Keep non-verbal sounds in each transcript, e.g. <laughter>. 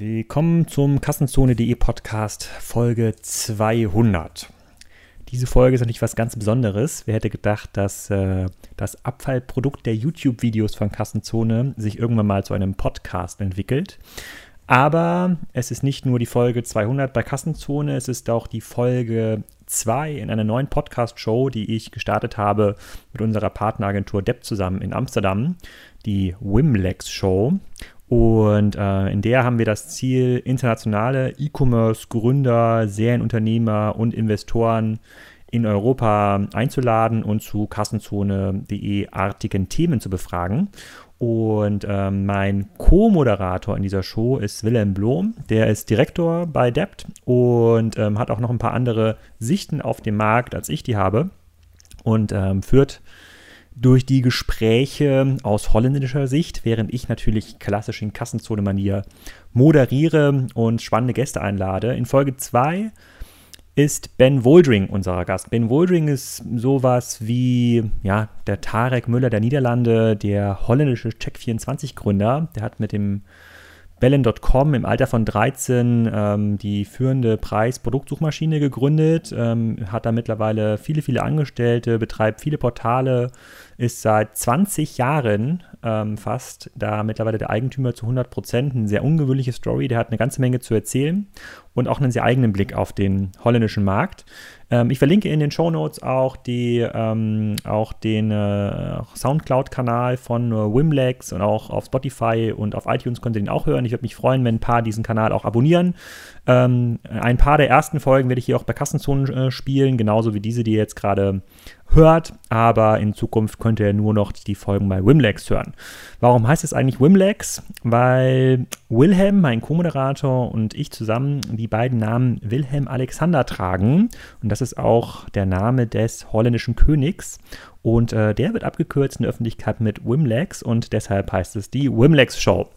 Willkommen zum Kassenzone.de Podcast Folge 200. Diese Folge ist natürlich was ganz Besonderes. Wer hätte gedacht, dass äh, das Abfallprodukt der YouTube-Videos von Kassenzone sich irgendwann mal zu einem Podcast entwickelt? Aber es ist nicht nur die Folge 200 bei Kassenzone, es ist auch die Folge 2 in einer neuen Podcast-Show, die ich gestartet habe mit unserer Partneragentur Depp zusammen in Amsterdam, die Wimlex Show. Und äh, in der haben wir das Ziel, internationale E-Commerce-Gründer, Serienunternehmer und Investoren in Europa einzuladen und zu Kassenzone.de artigen Themen zu befragen. Und ähm, mein Co-Moderator in dieser Show ist Wilhelm Blom. Der ist Direktor bei Debt und ähm, hat auch noch ein paar andere Sichten auf den Markt, als ich die habe. Und ähm, führt durch die Gespräche aus holländischer Sicht, während ich natürlich klassisch in Kassenzone-Manier moderiere und spannende Gäste einlade. In Folge 2 ist Ben Woldring unser Gast. Ben Woldring ist sowas wie ja, der Tarek Müller der Niederlande, der holländische Check24-Gründer. Der hat mit dem Bellen.com im Alter von 13 ähm, die führende Preis-Produktsuchmaschine gegründet, ähm, hat da mittlerweile viele, viele Angestellte, betreibt viele Portale, ist seit 20 Jahren ähm, fast da mittlerweile der Eigentümer zu 100 Prozent. Eine sehr ungewöhnliche Story, der hat eine ganze Menge zu erzählen und auch einen sehr eigenen Blick auf den holländischen Markt. Ähm, ich verlinke in den Show Notes auch, die, ähm, auch den äh, Soundcloud-Kanal von äh, Wimlex und auch auf Spotify und auf iTunes könnt ihr den auch hören. Ich würde mich freuen, wenn ein paar diesen Kanal auch abonnieren. Ähm, ein paar der ersten Folgen werde ich hier auch bei Kassenzonen äh, spielen, genauso wie diese, die ihr jetzt gerade hört, aber in Zukunft könnt ihr nur noch die Folgen bei Wimlex hören. Warum heißt es eigentlich Wimlex? Weil Wilhelm, mein Co-Moderator und ich zusammen die beiden Namen Wilhelm Alexander tragen und das ist auch der Name des holländischen Königs und äh, der wird abgekürzt in der Öffentlichkeit mit Wimlex und deshalb heißt es die Wimlex Show.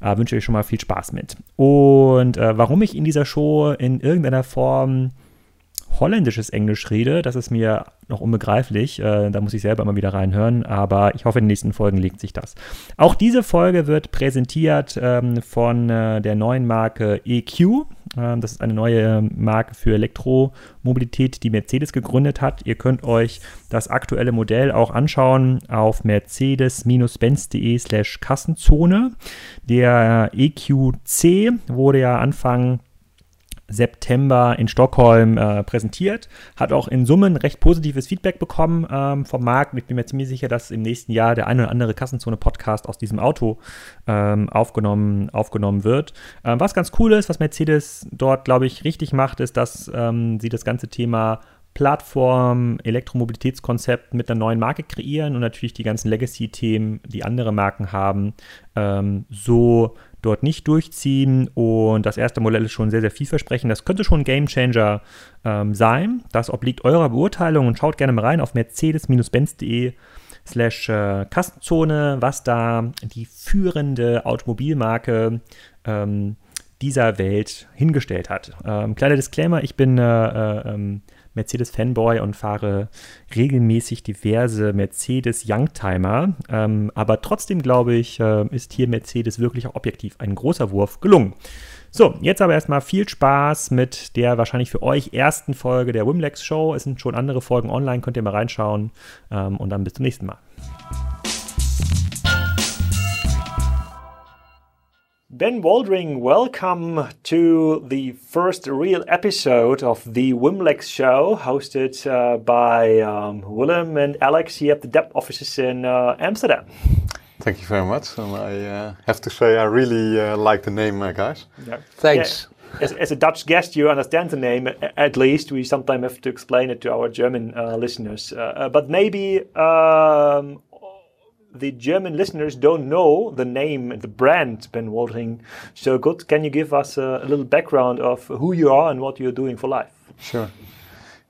Äh, wünsche euch schon mal viel Spaß mit. Und äh, warum ich in dieser Show in irgendeiner Form holländisches Englisch rede, das ist mir noch unbegreiflich. Äh, da muss ich selber immer wieder reinhören, aber ich hoffe, in den nächsten Folgen legt sich das. Auch diese Folge wird präsentiert ähm, von äh, der neuen Marke EQ. Ähm, das ist eine neue Marke für Elektromobilität, die Mercedes gegründet hat. Ihr könnt euch das aktuelle Modell auch anschauen auf mercedes-benz.de slash Kassenzone. Der EQC wurde ja Anfang September in Stockholm äh, präsentiert. Hat auch in Summen recht positives Feedback bekommen ähm, vom Markt. Ich bin mir ziemlich sicher, dass im nächsten Jahr der eine oder andere Kassenzone-Podcast aus diesem Auto ähm, aufgenommen, aufgenommen wird. Ähm, was ganz cool ist, was Mercedes dort, glaube ich, richtig macht, ist, dass ähm, sie das ganze Thema Plattform, Elektromobilitätskonzept mit einer neuen Marke kreieren und natürlich die ganzen Legacy-Themen, die andere Marken haben, ähm, so dort nicht durchziehen. Und das erste Modell ist schon sehr, sehr vielversprechend. Das könnte schon ein Gamechanger ähm, sein. Das obliegt eurer Beurteilung und schaut gerne mal rein auf mercedes-benz.de slash äh, Kassenzone, was da die führende Automobilmarke ähm, dieser Welt hingestellt hat. Ähm, kleiner Disclaimer, ich bin äh, äh, ähm, Mercedes-Fanboy und fahre regelmäßig diverse Mercedes Youngtimer. Ähm, aber trotzdem glaube ich, äh, ist hier Mercedes wirklich auch objektiv ein großer Wurf gelungen. So, jetzt aber erstmal viel Spaß mit der wahrscheinlich für euch ersten Folge der Wimlex Show. Es sind schon andere Folgen online, könnt ihr mal reinschauen. Ähm, und dann bis zum nächsten Mal. Ben Woldring, welcome to the first real episode of the Wimlex show, hosted uh, by um, Willem and Alex here at the Dept offices in uh, Amsterdam. Thank you very much. And I uh, have to say, I really uh, like the name, uh, guys. Yeah. Thanks. Yeah. As, as, a Dutch guest, you understand the name at least. We sometimes have to explain it to our German uh, listeners. but maybe um, the German listeners don't know the name and the brand Ben Woldring so good. Can you give us a, a, little background of who you are and what you're doing for life? Sure.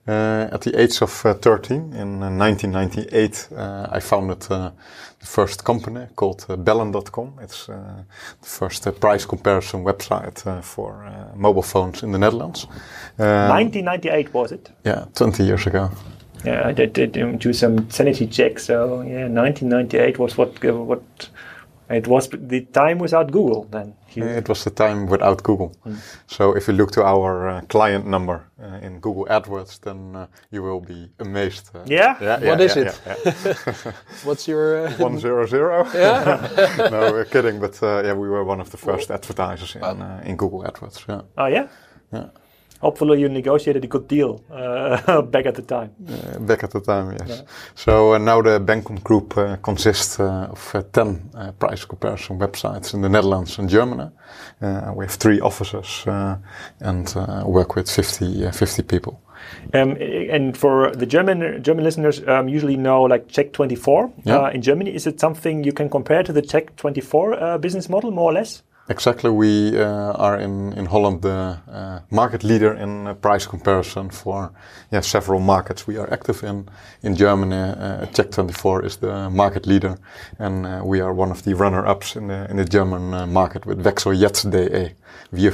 Uh, at the age of uh, 13, in 1998, uh, uh, I founded uh, the first company called uh, Bellen.com. It's the first price comparison website for mobile phones in the Netherlands. 1998 was it? Yeah, 20 years ago. Yeah, I did, did um, do some sanity checks. So yeah, 1998 was what what It was the time without Google then. It was the time without Google. Mm. So if you look to our uh, client number uh, in Google AdWords, then uh, you will be amazed. Uh, yeah? yeah? What yeah, is yeah, it? <laughs> What's your... Uh, <laughs> one zero zero? <laughs> Yeah? no, we're kidding, but uh, yeah, we were one of the first advertisers in, in Google AdWords. Yeah. Oh yeah? Yeah hopefully you negotiated a good deal uh, <laughs> back at the time. Uh, back at the time, yes. Yeah. So uh, now the Bencom Group uh, consists uh, of uh, 10 price comparison websites in the Netherlands and Germany. we have three offices and work with 50, 50 people. Um, and for the German German listeners, um, usually know like Check24 yeah. in Germany. Is it something you can compare to the Check24 business model, more or less? Exactly, we uh, are in, in Holland the uh, market leader in uh, price comparison for yeah, several markets we are active in. In Germany, uh, Check24 is the market leader, and uh, we are one of the runner-ups in the, in the German uh, market with Wechsel jetzt DE, Wir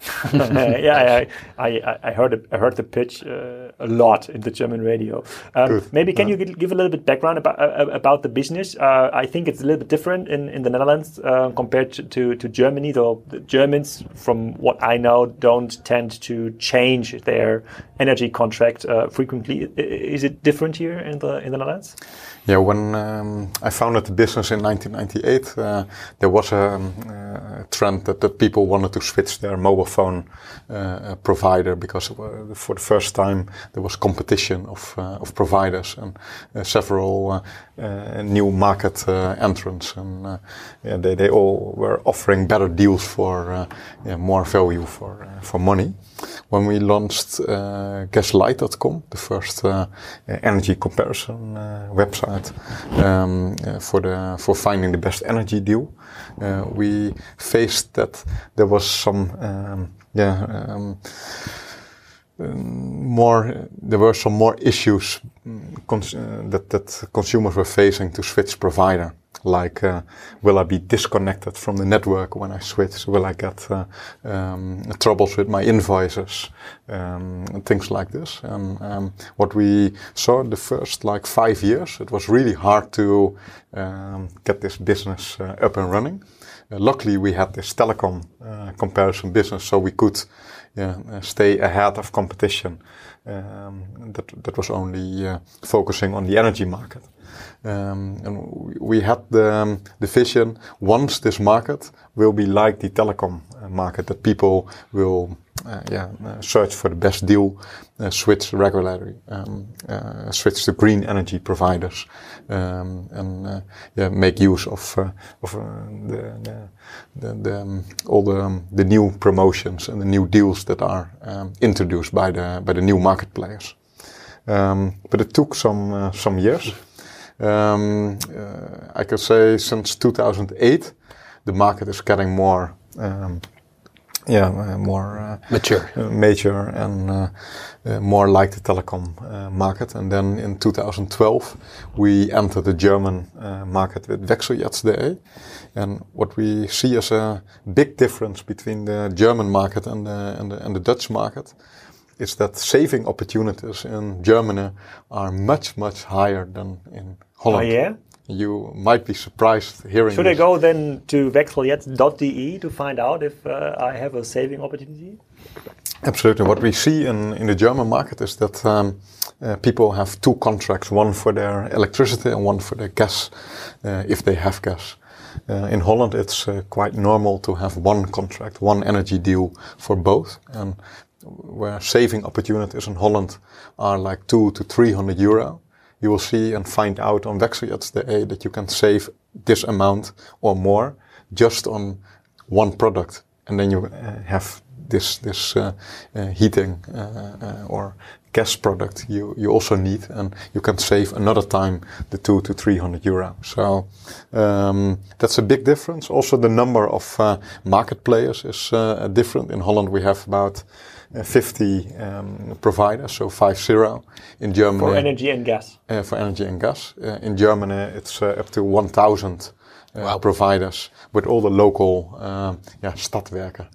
vergleichen und Sie sparen. yeah, I, I, I, heard I heard the pitch uh, a lot in the German radio. Um, maybe can yeah. you give a little bit background about uh, about the business? Uh, I think it's a little bit different in, in the Netherlands uh, compared to, to, to, Germany. Though the Germans, from what I know, don't tend to change their energy contract uh, frequently. Is it different here in the in the Netherlands? Yeah, when um, I founded the business in 1998, uh, there was a, um, uh, trend that, that people wanted to switch their mobile phone uh, provider because for the first time there was competition of, uh, of providers and uh, several uh, new market entrants, and yeah, they, they all were offering better deals for yeah, more value for for money when we launched uh, Gaslight.com, the first uh, energy comparison uh, website um, uh, for the for finding the best energy deal, we faced that there was some um, yeah. Um more there were some more issues mm, that that consumers were facing to switch provider like uh, will I be disconnected from the network when I switch? Will I get uh, um, troubles with my invoices? Um, things like this. And um, what we saw the first like five years, it was really hard to um, get this business uh, up and running. Uh, luckily, we had this telecom uh, comparison business, so we could yeah, uh, stay ahead of competition. Um, that that was only focusing on the energy market. Um, and we had the, um, the vision once this market will be like the telecom uh, market that people will uh, yeah, uh, search for the best deal, uh, switch regularly, um, uh, switch to green energy providers, um, and uh, yeah, make use of of the, the, the, um, all the um, the new promotions and the new deals that are um, introduced by the by the new market players. but it took some some years. Um, uh, I could say since 2008, the market is getting more, um, yeah, uh, more uh, mature, uh, mature, and uh, uh, more like the telecom market. And then in 2012, we entered the German market with Wechseljetzt.de. And what we see as a big difference between the German market and the, and the, and the Dutch market is that saving opportunities in Germany are much, much higher than in Holland. Oh, yeah? You might be surprised hearing Should this. I go then to wechseljetzt.de to find out if uh, I have a saving opportunity? Absolutely. What we see in, in the German market is that um, uh, people have two contracts, one for their electricity and one for their gas, uh, if they have gas. Uh, in Holland, it's uh, quite normal to have one contract, one energy deal for both. And where saving opportunities in Holland are like two to 300 euro, you will see and find out on Wechseljetzt.de that you can save this amount or more just on one product. And then you uh, have this, this uh, uh, heating uh, uh, or gas product you, you also need and you can save another time the two to 300 euro. So, um, that's a big difference. Also the number of uh, market players is different. In Holland we have about uh, 50 um, providers, so 50 in Germany. For energy and gas. Uh, for energy and gas. Uh, in Germany, it's uh, up to 1,000 uh, wow. providers with all the local um, yeah, stadwerken.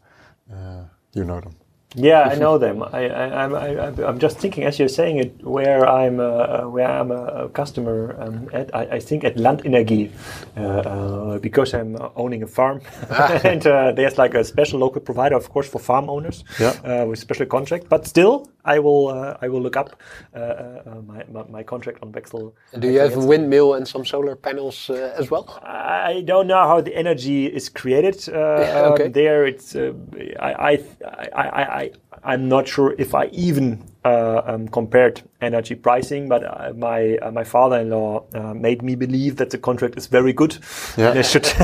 Uh, you know them. Yeah, I know them. I, I, I'm just thinking as you're saying it, where I'm, uh, where I'm a, customer um, at. I, I, think at Landenergie, uh, uh, because I'm owning a farm, ah. <laughs> and uh, there's like a special local provider, of course, for farm owners yeah. Uh, with special contract. But still, I will, uh, I will look up uh, uh, uh, my, my, my, contract on Wechsel. do you have a windmill and some solar panels as well? I don't know how the energy is created yeah, <laughs> okay. um, there. It's I, I, I, I I, am not sure if I even uh, um, compared energy pricing, but uh, my uh, my father-in-law uh, made me believe that the contract is very good, yeah. and I should <laughs> <laughs>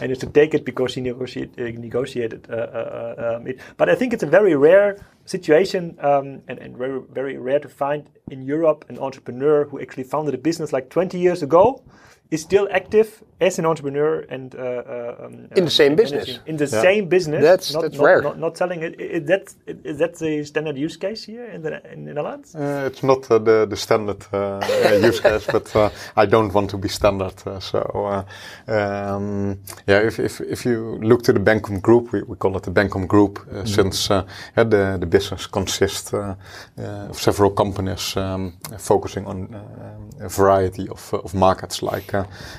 and I should take it because he negotiate, uh, negotiated uh, um, it. But I think it's a very rare situation um, and, and very very rare to find in Europe an entrepreneur who actually founded a business like 20 years ago is still active as an entrepreneur and uh, uh, um, in the same business. In the yeah. same business. That's not, that's not, rare. Not, not selling it. Is that is that the standard use case here in the in the Netherlands? Uh, it's not uh, the the standard uh, use case, <laughs> but uh, I don't want to be standard. so um, yeah, if, if if you look to the Bencom Group, we, we call it the Bencom Group, mm. since the the business consists of several companies um, focusing on a variety of of markets like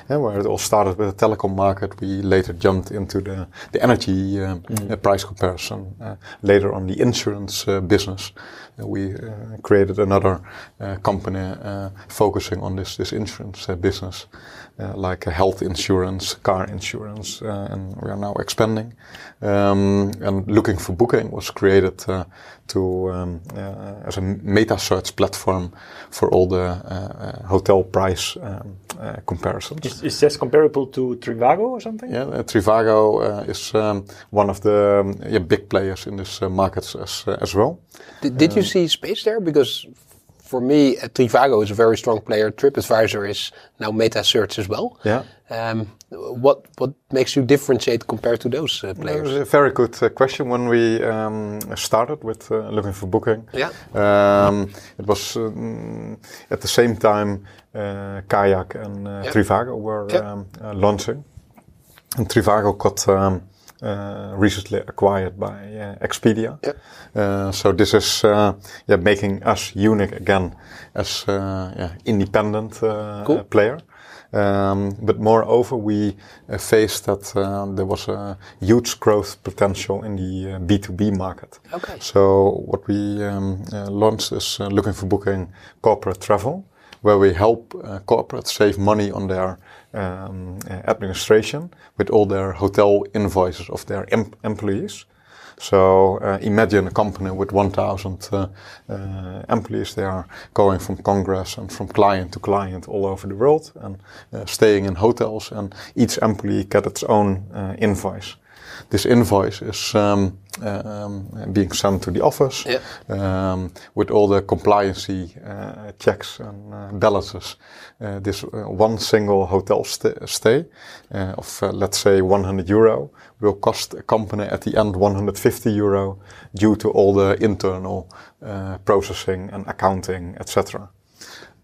where it all started with the telecom market. We later jumped into the, the energy uh, mm. Uh, price comparison. Uh, later on the insurance uh, business. we created another company focusing on this, this insurance business. Uh, like health insurance, car insurance, uh, and we are now expanding. Um, and looking for booking was created uh, to um, as a meta search platform for all the hotel price um, comparisons. Is, is, this comparable to Trivago or something? Yeah, Trivago is um, one of the um, yeah, big players in this market as as well. Did, did you see space there? Because for me, uh, Trivago is a very strong player. TripAdvisor is now meta search as well. Yeah. Um, what what makes you differentiate compared to those uh, players? a very good uh, question. When we um, started with uh, looking for booking, yeah, um, it was um, at the same time uh, Kayak and uh. Trivago were yeah. Um, launching, and Trivago got um, uh, recently acquired by uh, Expedia. Yep. Uh, so this is yeah, making us unique again as yeah, independent cool. player. Um, but moreover, we uh, faced that uh, there was a huge growth potential in the uh, B2B market. Okay. So what we um, launched is looking for booking corporate travel, where we help corporates save money on their um, administration with all their hotel invoices of their em employees. So uh, imagine a company with 1,000 uh, uh, employees. They are going from Congress and from client to client all over the world and staying in hotels. And each employee gets its own invoice this invoice is um, um, being sent to the office yeah. um, with all the compliancy uh, checks and uh, balances. Uh, this uh, one single hotel st stay uh, of, uh, let's say, 100 euro will cost a company at the end 150 euro due to all the internal processing and accounting, etc.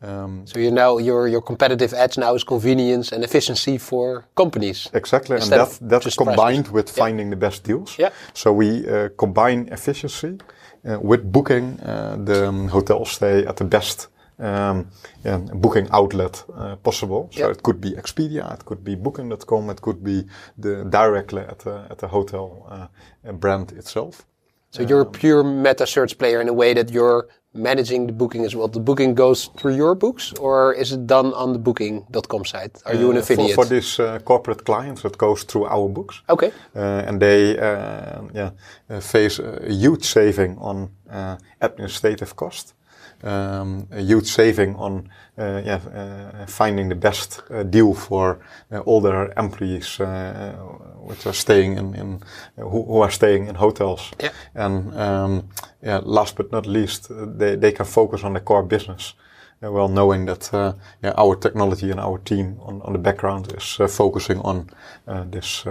Um, so you know your your competitive edge now is convenience and efficiency for companies. Exactly, and that that's combined prices. with finding the best deals. Yeah. So we uh, combine efficiency uh, with booking uh, the um, hotel stay at the best um, yeah, booking outlet uh, possible. So it could be Expedia, it could be Booking.com, it could be the directly at the at the hotel uh, brand itself. So you're a um, pure meta search player in a way that you're managing the booking as well? The booking goes through your books or is it done on the booking.com site? Are you an affiliate? For, for these uh, corporate clients, it goes through our books. Okay. Uh, and they uh, yeah, face a huge saving on uh, administrative cost. Um, a huge saving on uh, yeah, uh, finding the best uh, deal for all their employees which are staying in, in who, who, are staying in hotels. Yeah. And um, yeah, last but not least, they, they can focus on the core business. Uh, well knowing that uh, yeah, our technology and our team on, on the background is uh, focusing on this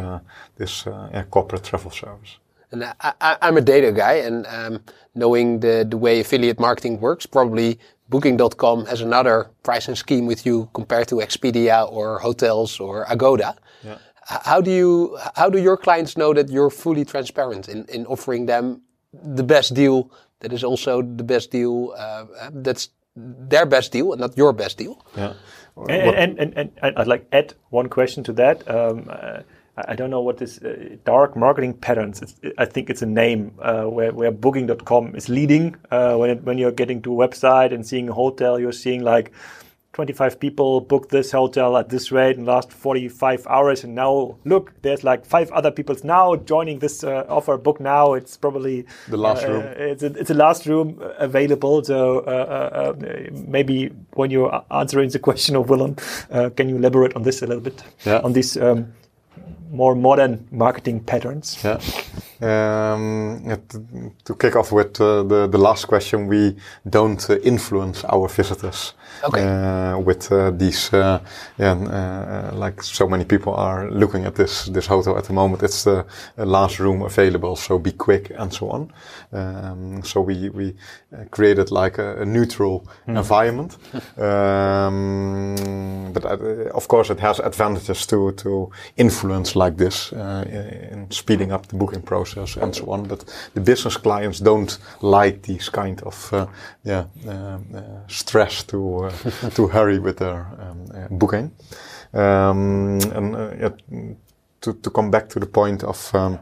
this corporate travel service. And I, am a data guy, and um, knowing the the way affiliate marketing works, probably Booking.com has another pricing scheme with you compared to Expedia or hotels or Agoda. Yeah. How do you how do your clients know that you're fully transparent in, in offering them the best deal that is also the best deal uh, that's their best deal and not your best deal. Yeah. And, and, and, and, and I'd like add one question to that. Um, uh, I don't know what this uh, dark marketing patterns. It's, I think it's a name uh, where where Booking.com is leading. Uh, when it, when you're getting to a website and seeing a hotel, you're seeing like 25 people booked this hotel at this rate in the last 45 hours and now look there's like five other people now joining this uh, offer book now it's probably the last uh, room it's a, it's a last room available so uh, uh, uh maybe when you're answering the question of Willem uh, can you elaborate on this a little bit yeah. on these um, more modern marketing patterns. Yeah. Um, to, kick off with the, the last question, we don't influence our visitors okay. uh, with uh, these, uh, yeah, uh, like so many people are looking at this this hotel at the moment. It's the last room available, so be quick and so on. Um, so we we created like a, a neutral mm. environment, <laughs> um, but of course it has advantages to to influence like this in speeding up the booking process and so on. But the business clients don't like these kind of yeah stress to to hurry with their um, uh, booking. Um, and uh, to, to come back to the point of um,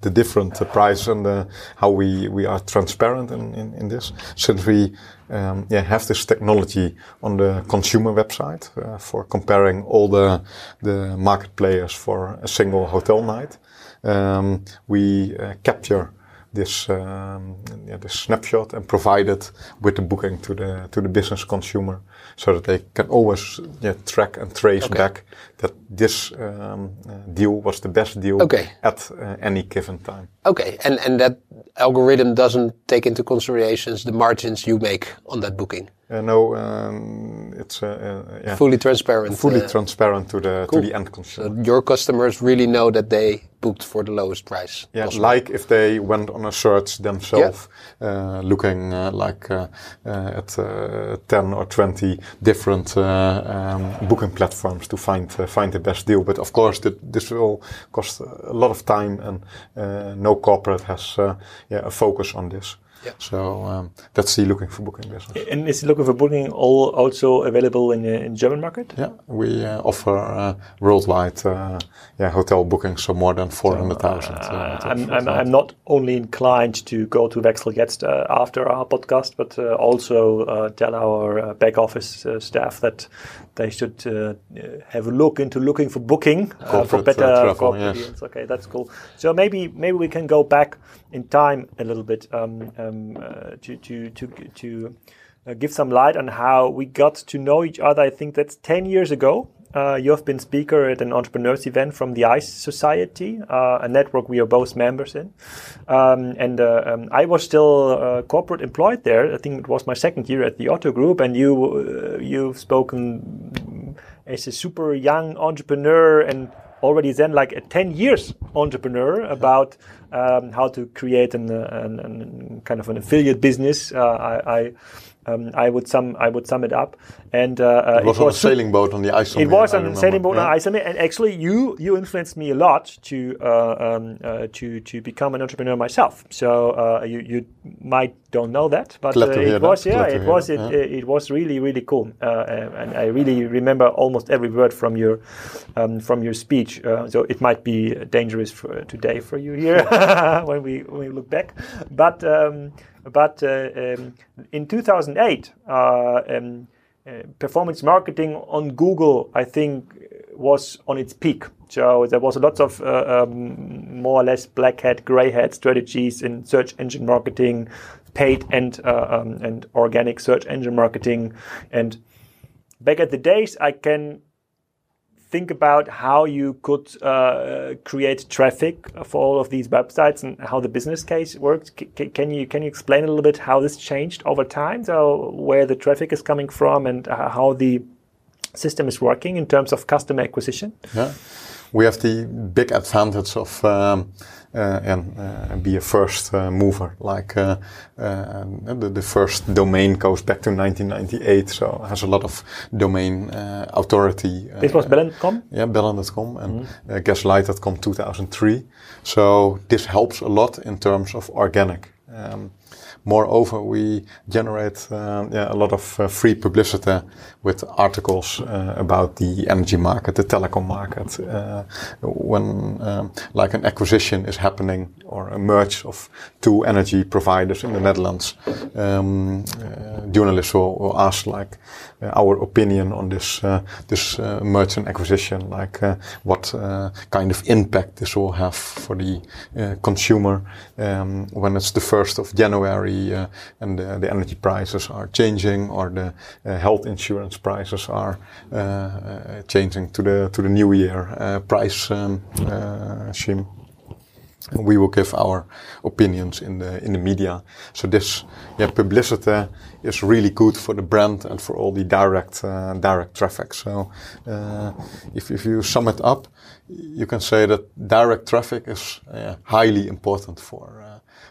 the different uh, price and uh, how we, we are transparent in, in, in this. Since we um, yeah, have this technology on the consumer website uh, for comparing all the, the market players for a single hotel night, um, we uh, capture this um, yeah, this snapshot and provide it with the booking to the to the business consumer, so that they can always yeah, track and trace okay. back that this um, uh, deal was the best deal okay. at uh, any given time. Okay, and and that algorithm doesn't take into considerations the margins you make on that booking. Uh, no, um, it's uh, uh, yeah. fully transparent. Fully uh, transparent to the cool. to the end consumer. So your customers really know that they booked for the lowest price. Yeah, possible. like if they went on a search themselves, yeah. uh, looking uh, like uh, uh, at uh, ten or twenty different um, booking platforms to find find the best deal. But of course, this will cost a lot of time, and no corporate has yeah, a focus on this. Yeah. So um, that's the looking for booking business. And is looking for booking all also available in the in German market? Yeah, we uh, offer uh, worldwide uh, yeah hotel bookings, so more than four hundred thousand. So, uh, I'm, I'm, I'm not only inclined to go to Wechsel Jetzt uh, after our podcast, but uh, also tell our back office staff that they should have a look into looking for booking for better travel, yes. Okay, that's cool. So maybe maybe we can go back in time a little bit. Um, um, uh, to to to to uh, give some light on how we got to know each other. I think that's ten years ago. Uh, you have been speaker at an entrepreneurs event from the ICE Society, uh, a network we are both members in. Um, and uh, um, I was still uh, corporate employed there. I think it was my second year at the Otto Group, and you you've spoken as a super young entrepreneur and already then like a 10 years entrepreneur about um, how to create an, an, an, kind of an affiliate business. Uh, I, I um, I would sum I would sum it up. And uh, uh it was, it was on a sailing boat on the IJsselmeer. It was on a sailing boat yeah. on the IJsselmeer, and actually, you you influenced me a lot to uh, um, uh, to to become an entrepreneur myself. So uh, you you might don't know that, but uh, it was that. yeah, it was it, it was really really cool, and I really remember almost every word from your um, from your speech. so it might be dangerous for today for you here <laughs> <laughs> when we when we look back, but. But uh, um, in 2008, uh, um, uh, performance marketing on Google, I think, was on its peak. So there was a lot of uh, um, more or less black hat, gray hat strategies in search engine marketing, paid and uh, um, and organic search engine marketing. And back at the days, I can think about how you could uh, create traffic for all of these websites and how the business case works. C- can you can you explain a little bit how this changed over time? So where the traffic is coming from and uh, how the system is working in terms of customer acquisition? Yeah, we have the big advantage of um, uh, and uh, be a first uh, mover. Like uh, uh, the, the, first domain goes back to 1998, so has a lot of domain uh, authority. this was Bellen.com? Yeah, Bellen.com and mm-hmm. Gaslicht.com 2003. So this helps a lot in terms of organic. Um, Moreover, we generate uh, yeah, a lot of uh, free publicity with articles uh, about the energy market, the telecom market. Uh, when um, like an acquisition is happening or a merge of two energy providers in the Netherlands, um, uh, journalists will, will, ask like uh, our opinion on this this merge and acquisition, like what kind of impact this will have for the consumer um, when it's the first of January uh, and the, the, energy prices are changing or the uh, health insurance prices are uh, changing to the to the new year price um, scheme we will give our opinions in the in the media. So this yeah, publicity is really good for the brand and for all the direct uh, direct traffic. So uh, if if you sum it up, you can say that direct traffic is uh, highly important for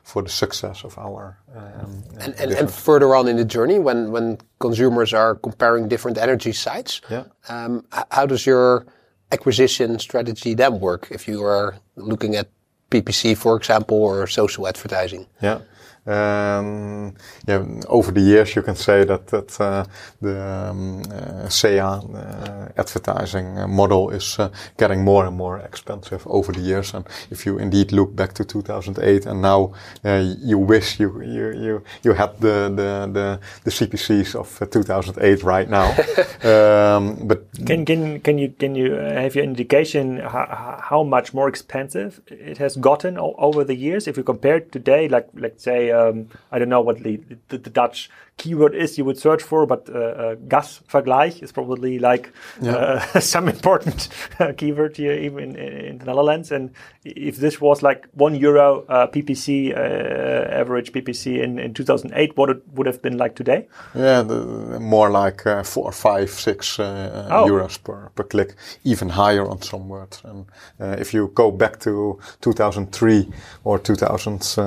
for the success of our. Um, and, and, and, further on in the journey, when, when consumers are comparing different energy sites, yeah. um, how does your acquisition strategy then work if you are looking at PPC, for example, or social advertising? Yeah. Um, yeah, over the years, you can say that that uh, the um, uh, SEA uh, advertising model is uh, getting more and more expensive over the years. And if you indeed look back to 2008, and now uh, you wish you you you you had the the the, the CPCs of uh, 2008 right now. um, <laughs> but can can can you can you have your indication how, how much more expensive it has gotten over the years if you compare it today, like let's say um, I don't know what the, the, the, Dutch keyword is you would search for, but uh, uh, gasvergleich is probably like yeah. uh, <laughs> some important uh, keyword here, even in, in, the Netherlands. And if this was like one euro uh, PPC, uh, average PPC in, in 2008, what it would have been like today? Yeah, the, more like four, five, six oh. euros per, per click, even higher on some words. And if you go back to 2003 or 2000,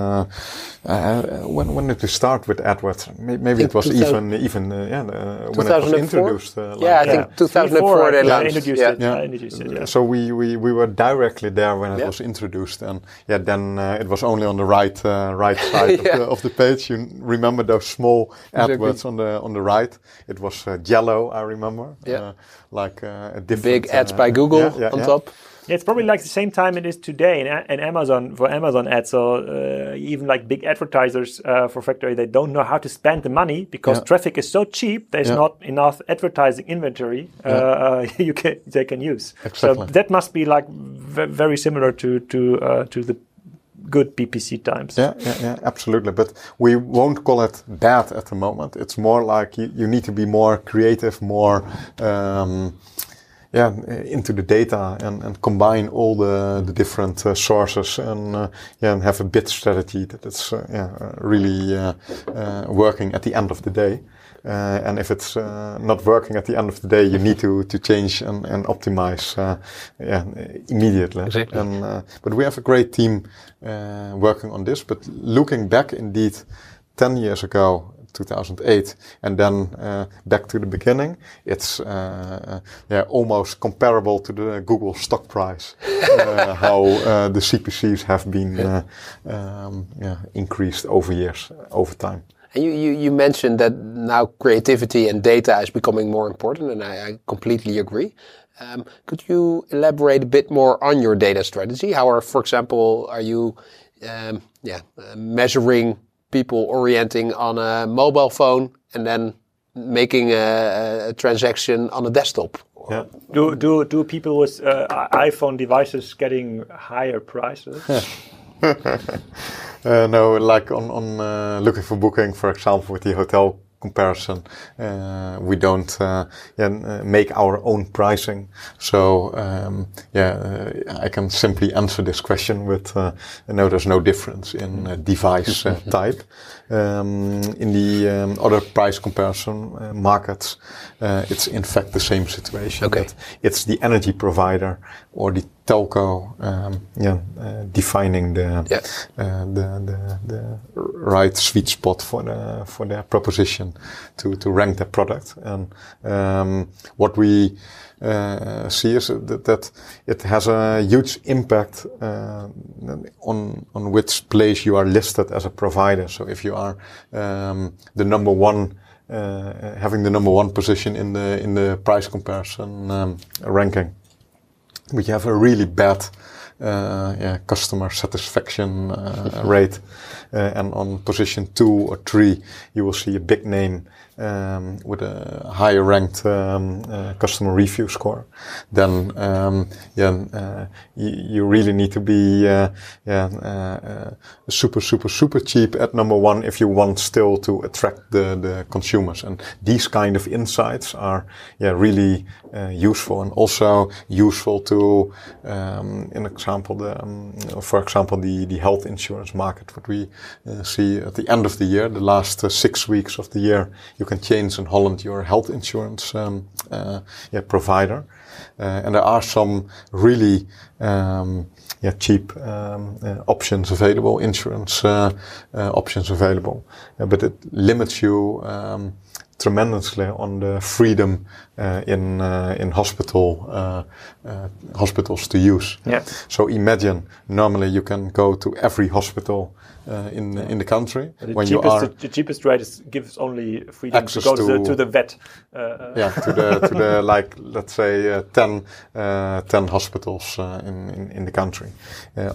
when, when did we start with AdWords? Maybe it was even even uh, yeah uh, when it was introduced. Uh, like yeah, I think 2004 they launched. Introduced yeah. It, yeah. introduced it. Yeah. So we, we we were directly there when it yeah. was introduced, and yeah, then uh, it was only on the right uh, right <laughs> side of, the, of, the, page. You remember those small AdWords on the on the right? It was uh, yellow. I remember. Yeah. like a different big ads by Google on top. Yeah, it's probably like the same time it is today in, in Amazon for Amazon ads. So uh, even like big advertisers uh, for Factory, they don't know how to spend the money because yeah. traffic is so cheap. There's yeah. not enough advertising inventory uh, uh <laughs> you can they can use. Exactly. So that must be like very similar to to uh, to the good PPC times. Yeah, yeah, yeah, absolutely. But we won't call it bad at the moment. It's more like you, you need to be more creative, more. Um, yeah, into the data and, and combine all the, the different uh, sources and, uh, yeah, and have a bid strategy that is uh, yeah, really uh, uh, working at the end of the day. Uh, and if it's not working at the end of the day, you need to, to change and, and optimize yeah, immediately. Exactly. And, but we have a great team working on this. But looking back, indeed, 10 years ago, 2008, and then uh, back to the beginning, it's uh, yeah, almost comparable to the Google stock price, <laughs> uh, how uh, the CPCs have been uh, um, yeah, increased over years, over time. And you, you, you, mentioned that now creativity and data is becoming more important, and I, I completely agree. Um, could you elaborate a bit more on your data strategy? How are, for example, are you um, yeah, uh, measuring people orienting on a mobile phone and then making a, a transaction on a desktop. Yeah. Do do do people with uh, iPhone devices getting higher prices? <laughs> uh, no, like on on uh, looking for booking, for example, with the hotel comparison. Uh, we don't uh, yeah, uh, make our own pricing. So um, yeah, uh, I can simply answer this question with uh, no, there's no difference in uh, device <laughs> type. Um, in the um, other price comparison markets, it's in fact the same situation. Okay. It's the energy provider or the telco, um, yeah, uh, defining the, yeah. uh, the, the the right sweet spot for the for their proposition to to rank their product. And um, what we uh, see is that, that it has a huge impact uh, on on which place you are listed as a provider. So if you are um, the number one. Uh, having the number one position in the in the price comparison um, we have a really bad uh, yeah, customer satisfaction uh, <laughs> rate. Uh, and on position two or three, you will see a big name um, with a higher ranked um, uh, customer review score, then um, yeah, uh, you, you, really need to be uh, yeah, uh, super, super, super cheap at number one if you want still to attract the, the consumers. And these kind of insights are yeah, really uh, useful and also useful to, um, in example, the, um, for example, the, the health insurance market, what we uh, see at the end of the year, the last six weeks of the year, you can change in Holland your health insurance um, uh, yeah, provider. Uh, and there are some really um, yeah, cheap um, uh, options available, insurance uh, uh, options available, but it limits you um, tremendously on the freedom uh, in uh, in hospital uh, hospitals to use. Yeah. So imagine normally you can go to every hospital uh, in in the country the when cheapest, you are the, cheapest rate is, gives only freedom to go to, to, the, to the vet. Uh, uh, yeah, to the to the <laughs> like let's say uh, 10, uh, 10 hospitals uh, in, in, in the country.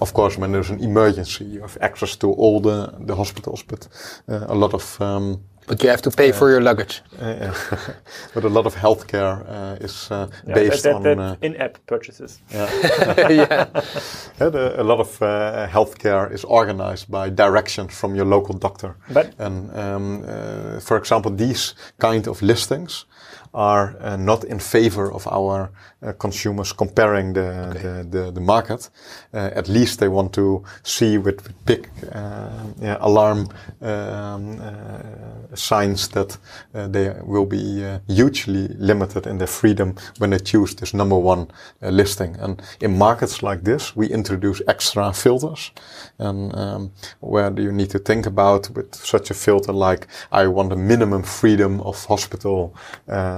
of course, when there's an emergency, you have access to all the the hospitals, but a lot of um, but you have to pay for your luggage. Uh, <laughs> but a lot of healthcare uh, is uh, yeah, based that, that, on uh, in-app purchases. <laughs> <laughs> Yeah, yeah. the, a lot of uh, healthcare is organized by directions from your local doctor. But and um, uh, for example, these kind of listings are uh, not in favor of our uh, consumers comparing the, okay. the, the, the, market. Uh, at least they want to see with, with big uh, yeah, alarm um, uh, signs that uh, they will be hugely limited in their freedom when they choose this number one listing. And in markets like this, we introduce extra filters. And um, where do you need to think about with such a filter like I want a minimum freedom of hospital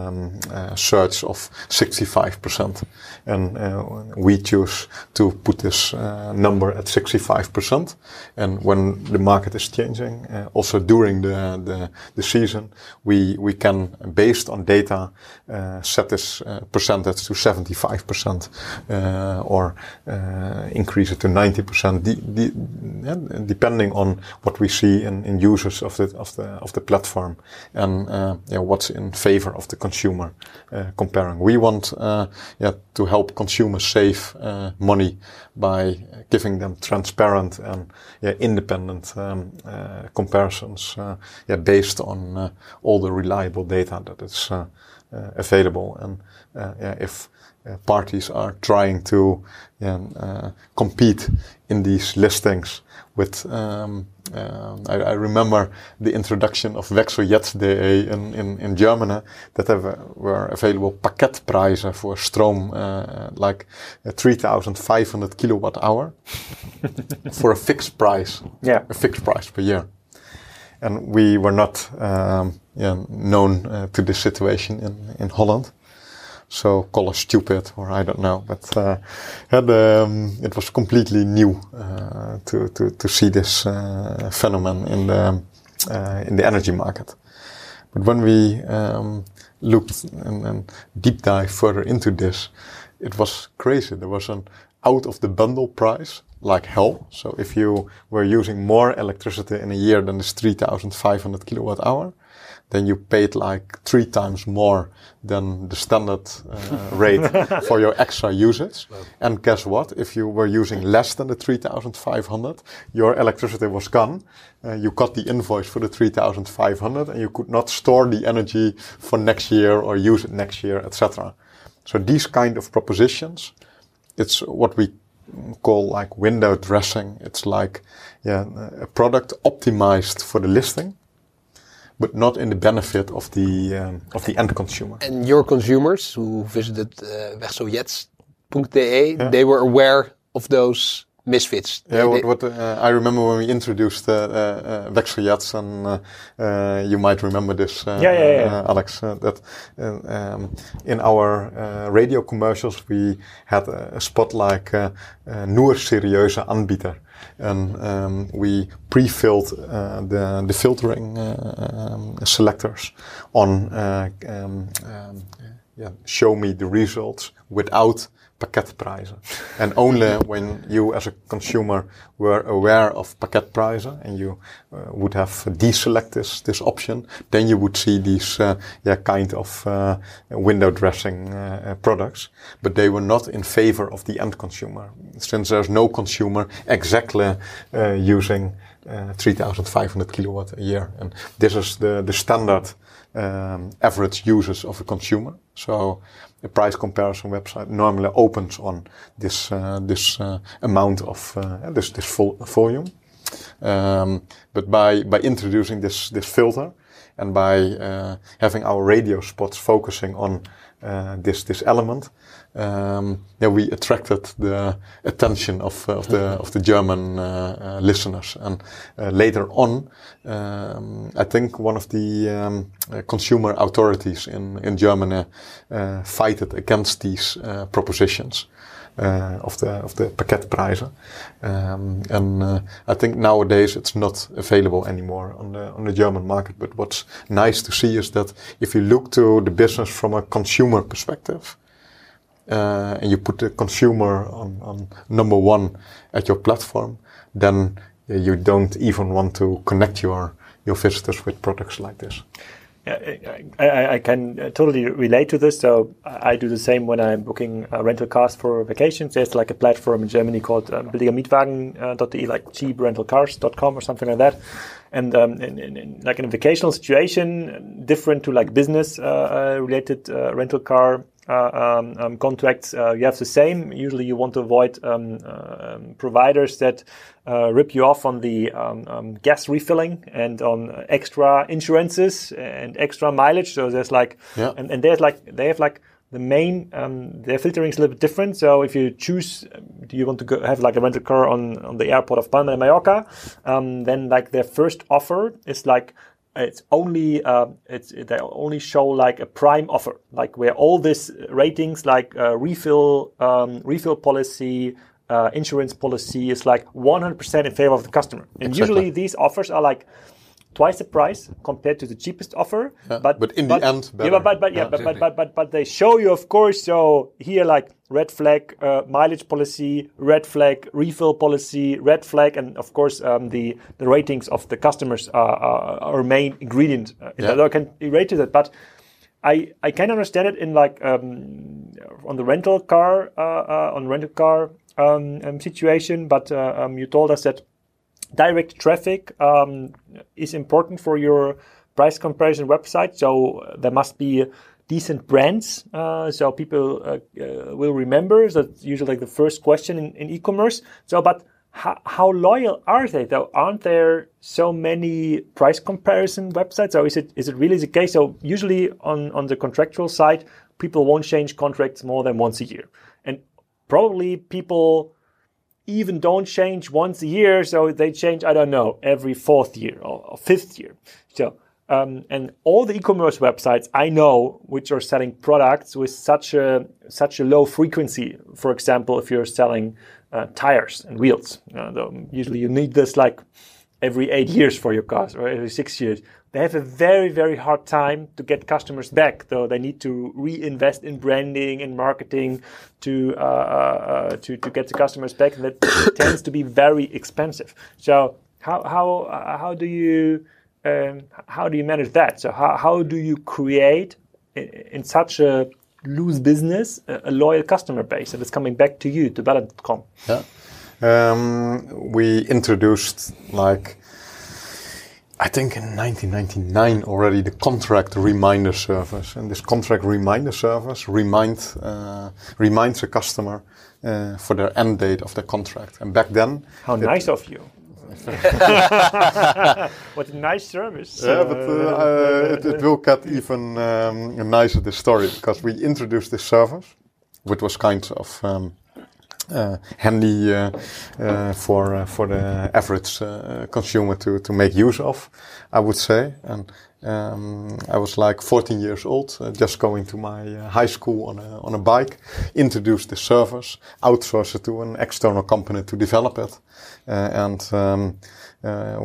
um, search of 65%. And uh, we choose to put this uh, number at 65%. And when the market is changing, uh, also during the, the, the, season, we, we can, based on data, set this percentage to 75% or increase it to 90%, de de depending on what we see in, in users of the, of the, of the platform and yeah, what's in favor of the consumer comparing. We want yeah, to help consumers save uh, money by giving them transparent and yeah, independent um, uh, comparisons uh, yeah, based on uh, all the reliable data that is uh, uh, available. And yeah, if parties are trying to compete in these listings with um, um, I, I, remember the introduction of Wechseljetzt.de in, in, in Germany that have, were available pakketprijzen for stroom, uh, like 3,500 kilowatt hour <laughs> for a fixed price. Yeah. A fixed price per year. And we were not um, yeah, known uh, to this situation in, in Holland so call us stupid or I don't know, but uh, um, it was completely new uh, to, to to see this uh, phenomenon in the uh, in the energy market. But when we um, looked and, and, deep dive further into this, it was crazy. There was an out of the bundle price like hell. So if you were using more electricity in a year than this 3,500 kilowatt hour, then you paid like three times more than the standard uh, rate <laughs> for your extra usage. And guess what? If you were using less than the 3500, your electricity was gone. Uh, you got the invoice for the 3500 and you could not store the energy for next year or use it next year, etc. So these kind of propositions, it's what we call like window dressing. It's like yeah, a product optimized for the listing, but not in the benefit of the um, of the end consumer. And your consumers who visited uh, wegzojet.de, yeah. they were aware of those misfits. Yeah, what, what uh, I remember when we introduced uh, uh, Wegzojet, and uh, uh, you might remember this, uh, yeah, yeah, yeah. Alex, that um, in our radio commercials we had a, spot like uh, Noor serieuze aanbieder. And um, we pre-filled the, the filtering um, selectors on um, um, yeah, show me the results without pakketprijzen. and only when you as a consumer were aware of pakketprijzen and you uh, would have deselect this, this option, then you would see these uh, yeah, kind of uh, window dressing uh, products. But they were not in favor of the end consumer. Since there's no consumer exactly uh, using uh, 3500 kilowatt a year. And this is the, the standard um, average uses of a consumer. So a price comparison website normally opens on this uh, this uh, amount of uh, this this volume. Um, but by by introducing this this filter and by having our radio spots focusing on this this element, um, yeah, we attracted the attention of, uh, of the of the German uh, uh, listeners. And uh, later on, um, I think one of the um, uh, consumer authorities in in Germany uh, fighted against these propositions. of the of the pakketprijzen, um, and I think nowadays it's not available anymore on the on the German market. But what's nice to see is that if you look to the business from a consumer perspective, uh, and you put the consumer on, on number one at your platform, then you don't even want to connect your your visitors with products like this. I, I, can uh, totally relate to this. So I do the same when I'm booking uh, rental cars for vacations. There's like a platform in Germany called um, billigermietwagen.de, uh, like cheaprentalcars.com or something like that. And um, in, in, in, like in a vacational situation, different to like business uh, related uh, rental car um, um, contracts, uh, you have the same. Usually, you want to avoid um, uh, providers that uh, rip you off on the um, um, gas refilling and on extra insurances and extra mileage. So there's like, yeah. and, and there's like they have like the main um, their filtering is a little bit different. So if you choose, do you want to go, have like a rental car on on the airport of Palma de Mallorca, then like their first offer is like it's only uh, it's they only show like a prime offer, like where all these ratings like uh, refill um, refill policy. Uh, insurance policy is like 100% in favor of the customer. And exactly. usually these offers are like twice the price compared to the cheapest offer. Yeah, but, but in but, the end, better. yeah, but but yeah, yeah but, but, but but but they show you, of course. So here, like red flag uh, mileage policy, red flag refill policy, red flag, and of course um, the the ratings of the customers are, are our main ingredient. Uh, yeah. I can rate it, but. I, I can understand it in like um, on the rental car uh, uh on rental car um, um situation, but uh, um, you told us that direct traffic um, is important for your price comparison website. So uh, there must be decent brands, uh, so people uh, uh, will remember. That's usually like the first question in, in e-commerce. So, but how, how loyal are they though? Aren't there so many price comparison websites? Or is it is it really the case? So usually on on the contractual side, people won't change contracts more than once a year, and probably people even don't change once a year, so they change, I don't know, every fourth year or, or fifth year. So, um, and all the e-commerce websites I know, which are selling products with such a such a low frequency, for example, if you're selling uh, tires and wheels, uh, usually you need this like every eight years for your cars or every six years. They have a very very hard time to get customers back though. They need to reinvest in branding and marketing to uh, uh, to, to get the customers back and that <coughs> tends to be very expensive. So how how uh, how do you um, how do you manage that? So how, how do you create in, in such a loose business a, a, loyal customer base that is coming back to you to Bellen.com? Yeah. Um, we introduced like I think in 1999 already the contract reminder service, and this contract reminder service remind uh, reminds a customer uh, for their end date of their contract. And back then, how nice of you! <laughs> what a nice service! Yeah, but uh, uh, it, it, will get even um, nicer this story because we introduced this service, which was kind of. Um, handy uh, uh, for for the average consumer to to make use of, I would say. And um, I was like 14 years old, uh, just going to my uh, high school on a, on a bike, introduced the service, outsourced it to an external company to develop it. Uh, and um,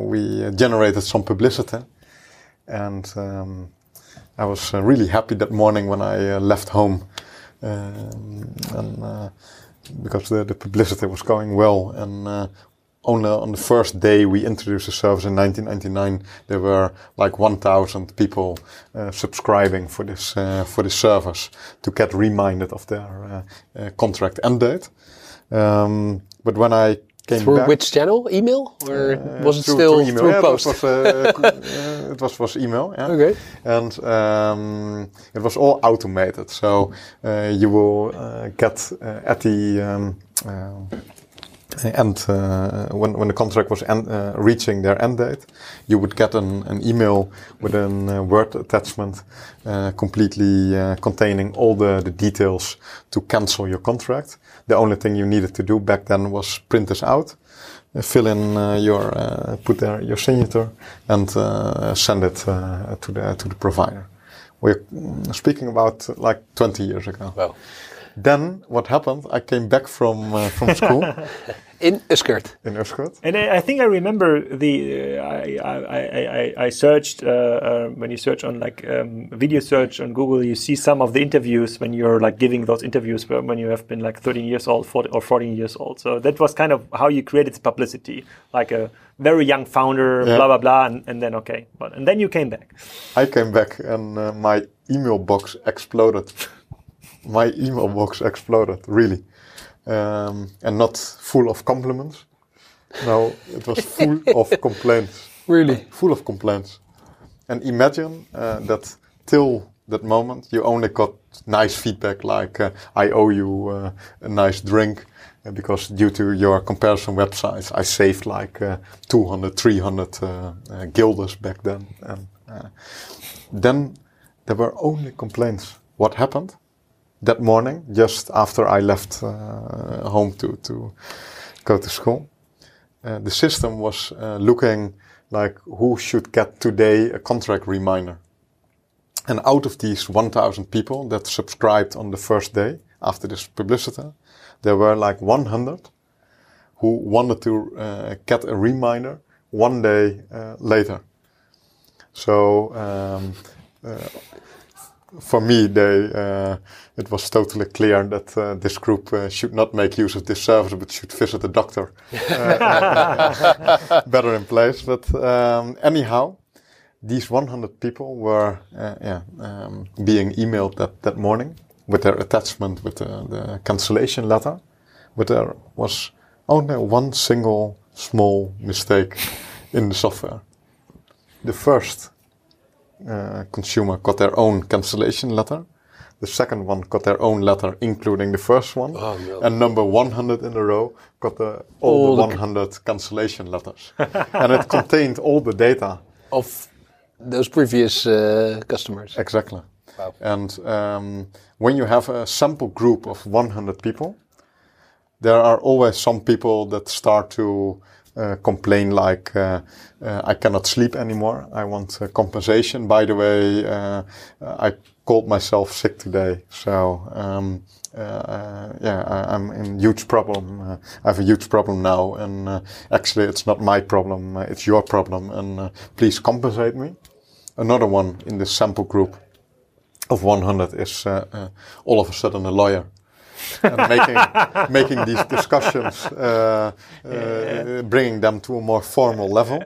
we generated some publicity. And um, I was really happy that morning when I left home. Um, and because the, the publicity was going well. And uh, only on the first day we introduced the service in 1999, there were like 1,000 people uh, subscribing for this uh, for this service to get reminded of their uh, uh, contract end date. Um, but when I came through back, which channel? Email or uh, was it through, still through, email. through yeah, post? It was, it was was email. Yeah. Okay. And um, it was all automated, so uh, you will uh, get uh, at the um, end uh, when when the contract was end, uh, reaching their end date, you would get an, an email with a uh, Word attachment, completely containing all the, the details to cancel your contract. The only thing you needed to do back then was print this out, uh, fill in uh, your uh, put there your signature, and send it to the to the provider. We're mm, speaking about like 20 years ago. Then what happened? I came back from uh, from school <laughs> in Usquert. In Usquert. And I, I think I remember the uh, I, I, I, I searched uh, uh, when you search on like um, video search on Google, you see some of the interviews when you're like giving those interviews when you have been like 13 years old 40, or 14 years old. So that was kind of how you created the publicity, like a very young founder, yeah. blah blah blah, and, and, then okay, but and then you came back. I came back and uh, my email box exploded <laughs> my email box exploded, really. Um, and not full of compliments. No, it was <laughs> full of complaints. Really? Full of complaints. And imagine uh, that till that moment you only got nice feedback like uh, I owe you uh, a nice drink uh, because due to your comparison websites I saved like uh, 200, 300 uh, guilders back then. And then there were only complaints. What happened? That morning, just after I left uh, home to, to go to school. Uh, the system was uh, looking like who should get today a contract reminder. And out of these 1,000 people that subscribed on the first day after this publicity, there were like 100 who wanted to uh, get a reminder one day uh, later. So um, uh, for me, they, uh, it was totally clear that uh, this group uh, should not make use of this service, but should visit a doctor. <laughs> Uh, <laughs> better in place. But um, anyhow, these 100 people were uh, yeah, um, being emailed that, that morning with their attachment with the, the cancellation letter. But there was only one single small mistake in the software. The first uh, consumer got their own cancellation letter. The second one got their own letter, including the first one. Oh, no. And number 100 in a row got the, all, all the 100 ca cancellation letters. <laughs> and it contained all the data of those previous uh, customers. Exactly. Wow. And um, when you have a sample group of 100 people, there are always some people that start to Uh, complain like uh, uh, I cannot sleep anymore. I want uh, compensation. By the way, uh, I called myself sick today, so um, yeah, I, am in huge problem. I have a huge problem now, and actually, it's not my problem. it's your problem, and please compensate me. Another one in this sample group of 100 is all of a sudden a lawyer <laughs> making making these discussions, uh, uh, bringing them to a more formal level.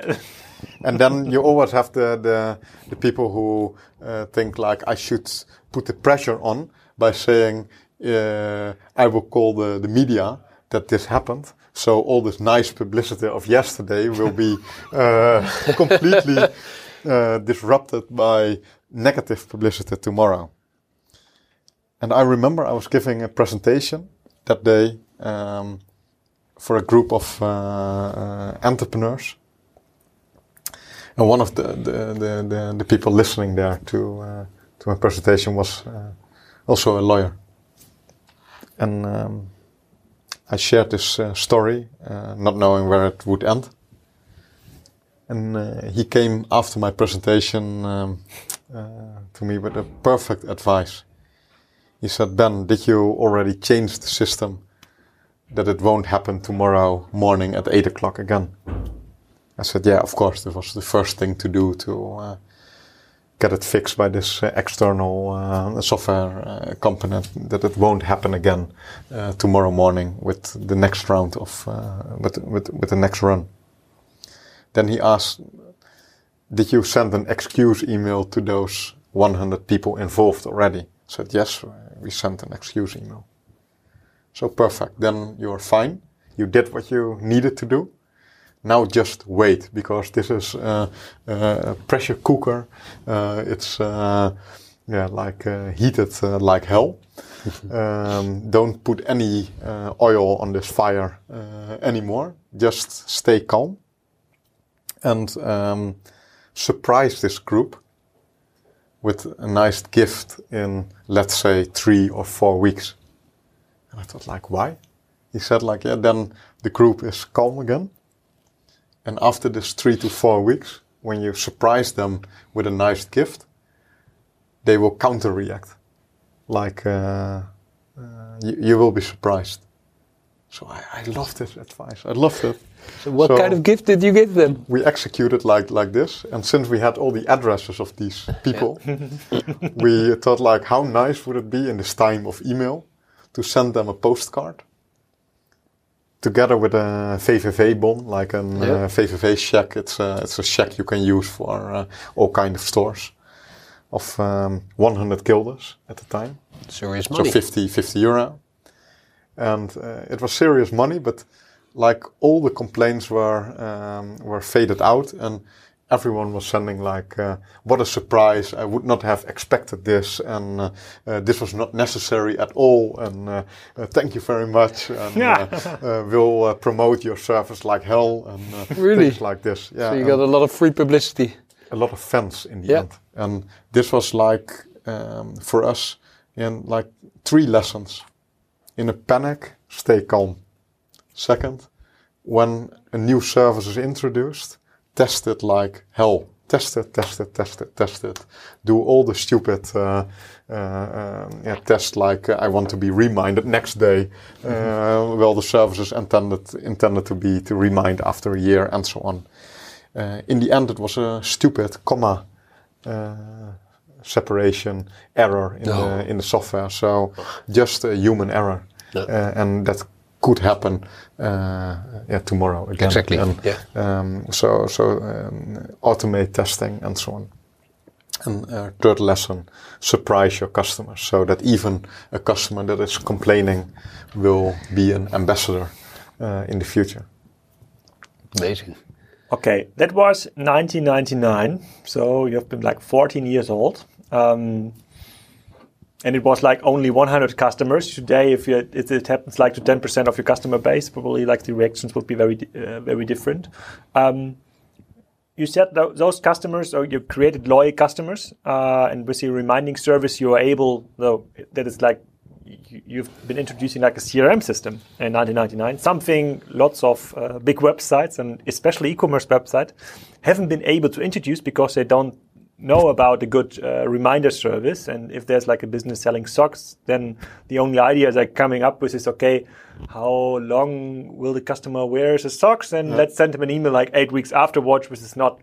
and then you always have the the, the people who uh, think like I should put the pressure on by saying uh, I will call the the media that this happened. So all this nice publicity of yesterday will be uh, <laughs> completely uh, disrupted by negative publicity tomorrow. And I remember I was giving a presentation that day um, for a group of uh, uh, entrepreneurs. And one of the, the, the, the, the people listening there to, uh, to my presentation was uh, also a lawyer. And um, I shared this uh, story, not knowing where it would end. And he came after my presentation um, to me with a perfect advice. He said, Ben, did you already change the system that it won't happen tomorrow morning at 8 o'clock again? I said, yeah, of course. That was the first thing to do to uh, get it fixed by this uh, external uh, software uh, company that it won't happen again uh, tomorrow morning with the next round of, uh, with, with, with the next run. Then he asked, did you send an excuse email to those 100 people involved already? I said, yes, we sent an excuse email. So perfect. Then you're fine. You did what you needed to do. Now just wait because this is uh, uh, a pressure cooker. Uh, it's uh, yeah like uh, heated uh, like hell. <laughs> um, don't put any oil on this fire anymore. Just stay calm and um, surprise this group with a nice gift in let's say three or four weeks. And I thought like, why? He said like, yeah, then the group is calm again. And after this three to four weeks, when you surprise them with a nice gift, they will counter react. Like, uh, uh, you, you, will be surprised. So I, I love this advice. I loved it. So what so kind of gift did you give them? We executed like like this, and since we had all the addresses of these <laughs> people, <laughs> we thought like, how nice would it be in this time of email to send them a postcard together with a VVV bon, like a yeah. uh, VVV check. It's a, it's a check you can use for uh, all kind of stores of um, 100 guilders at the time. Serious money. So 50, 50 euro. And uh, it was serious money, but like all the complaints were um, were faded out and everyone was sending like uh, what a surprise i would not have expected this and uh, uh, this was not necessary at all and uh, uh, thank you very much and yeah. Uh, we'll promote your service like hell and <laughs> really? things like this yeah so you got a lot of free publicity a lot of fans in the yeah. end and this was like um, for us in like three lessons in a panic stay calm Second, when a new service is introduced, test it like hell. Test it, test it, test it, test it. Do all the stupid uh, uh, uh, yeah, tests like uh, I want to be reminded next day. Mm-hmm. well, the service is intended intended to be to remind after a year and so on. Uh, in the end, it was a stupid comma uh, separation error in the in the software. So just a human error, yeah. and that could happen uh, yeah, tomorrow again. Exactly. And, yeah. Um, so so um, automate testing and so on. And uh, third lesson: surprise your customers, so that even a customer that is complaining will be an ambassador uh, in the future. Amazing. Okay, that was 1999. So you have been like 14 years old. Um, and it was like only 100 customers. Today, if, you, if it happens like to 10% of your customer base, probably like the reactions would be very, uh, very different. Um, you said th those customers, or you created loyal customers, uh, and with your reminding service, you are able, though, that is like you've been introducing like a CRM system in 1999, something lots of uh, big websites and especially e-commerce websites haven't been able to introduce because they don't know about a good uh, reminder service. And if there's like a business selling socks then the only idea like coming up with is okay how long will the customer wear the socks? And yeah. let's send him an email like eight weeks afterwards which is not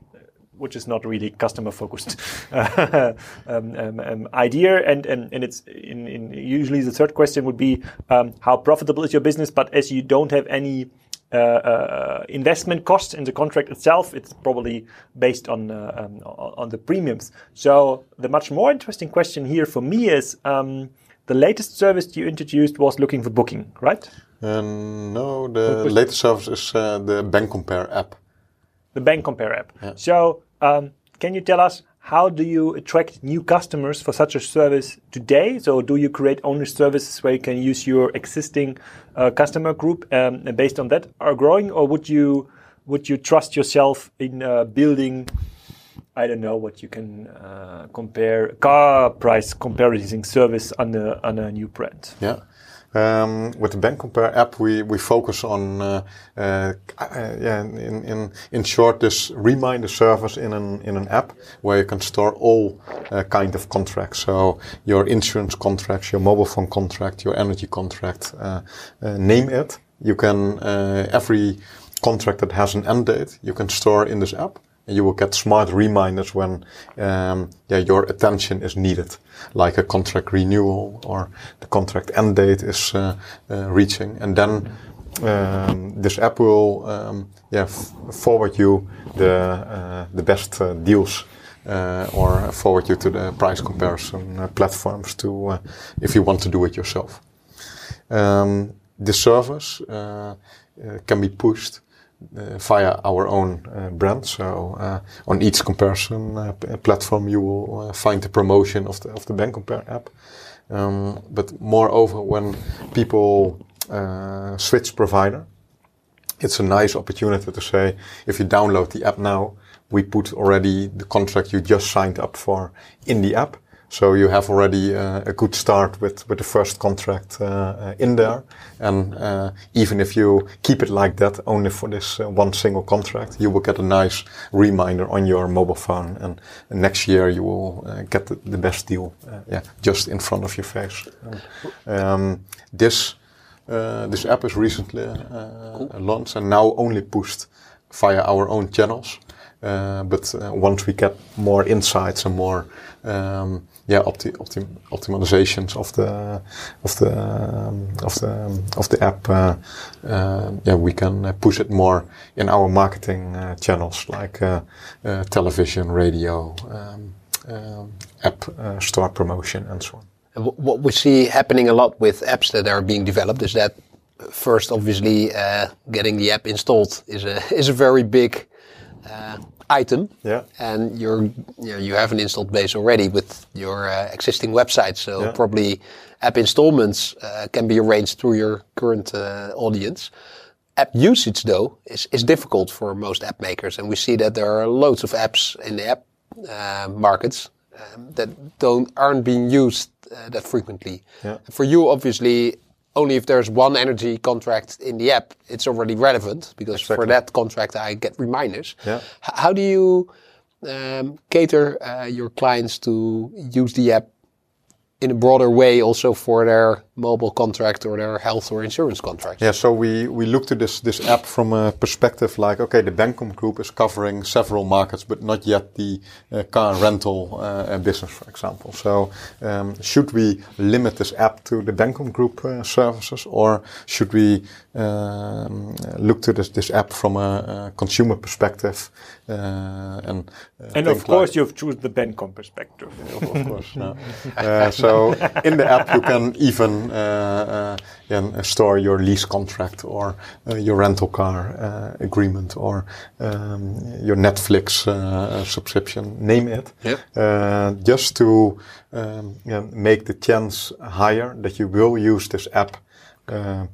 which is not really customer focused <laughs> um, um, um, idea and, and and it's in, in usually the third question would be um, how profitable is your business but as you don't have any uh, uh, investment cost in the contract itself. It's probably based on uh, um, on the premiums. So the much more interesting question here for me is um, the latest service you introduced was looking for booking, right? no, the latest service is the Bank Compare app. The Bank Compare app. Yeah. So um, can you tell us how do you attract new customers for such a service today? So, do you create only services where you can use your existing uh, customer group um, and based on that are growing, or would you would you trust yourself in uh, building? I don't know what you can uh, compare car price comparison service on a on a new brand. Yeah. Um, with the Bank Compare app, we, we focus on, uh, uh, yeah, in, in, in short, this reminder service in an, in an app where you can store all uh, kind of contracts. So your insurance contracts, your mobile phone contract, your energy contract, name it. You can, every contract that has an end date, you can store in this app you will get smart reminders when um, yeah, your attention is needed, like a contract renewal or the contract end date is uh, uh, reaching. And then um, this app will um, yeah, forward you the, uh, the best uh, deals uh, or forward you to the price comparison uh, platforms to if you want to do it yourself. Um, the service can be pushed via our own uh, brand. So uh, on each comparison platform, you will find the promotion of the of the Bank Compare app. Um, but moreover, when people switch provider, it's a nice opportunity to say, if you download the app now, we put already the contract you just signed up for in the app. So you have already uh, a good start with, with the first contract uh, uh, in there. And uh, even if you keep it like that, only for this uh, one single contract, you will get a nice reminder on your mobile phone. And, next year you will uh, get the, the, best deal, yeah, just in front of your face. Um, this this app is recently cool. launched and now only pushed via our own channels. but once we get more insights and more um, yeah, opti optim optimizations of the of the um, of the um, of the app. Uh, uh, yeah, we can uh, push it more in our marketing uh, channels like television, radio, app store promotion, and so on. What we see happening a lot with apps that are being developed is that first, obviously, getting the app installed is a <laughs> is a very big item. Yeah. And you're, you, know, you have an installed base already with your uh, existing website. So yeah. probably app installments uh, can be arranged through your current uh, audience. App usage, though, is, is difficult for most app makers. And we see that there are loads of apps in the app uh, markets um, that don't aren't being used uh, that frequently. Yeah. For you, obviously, only if there's one energy contract in the app, it's already relevant because exactly. for that contract I get reminders. Yeah. how do you um, cater uh, your clients to use the app in a broader way also for their mobile contract or their health or insurance contract. Yeah, so we, we looked at this, this app from a perspective like, okay, the Bencom group is covering several markets, but not yet the uh, car rental uh, business, for example. So um, should we limit this app to the Bencom group uh, services or should we um, look to this, this app from a, a consumer perspective uh, and uh, and of course like you've chosen the Bencom perspective. <laughs> of course. uh, so in the app you can even uh, uh, store your lease contract or uh, your rental car agreement or um, your Netflix subscription, name it. Yep. just to um, yeah, make the chance higher that you will use this app uh,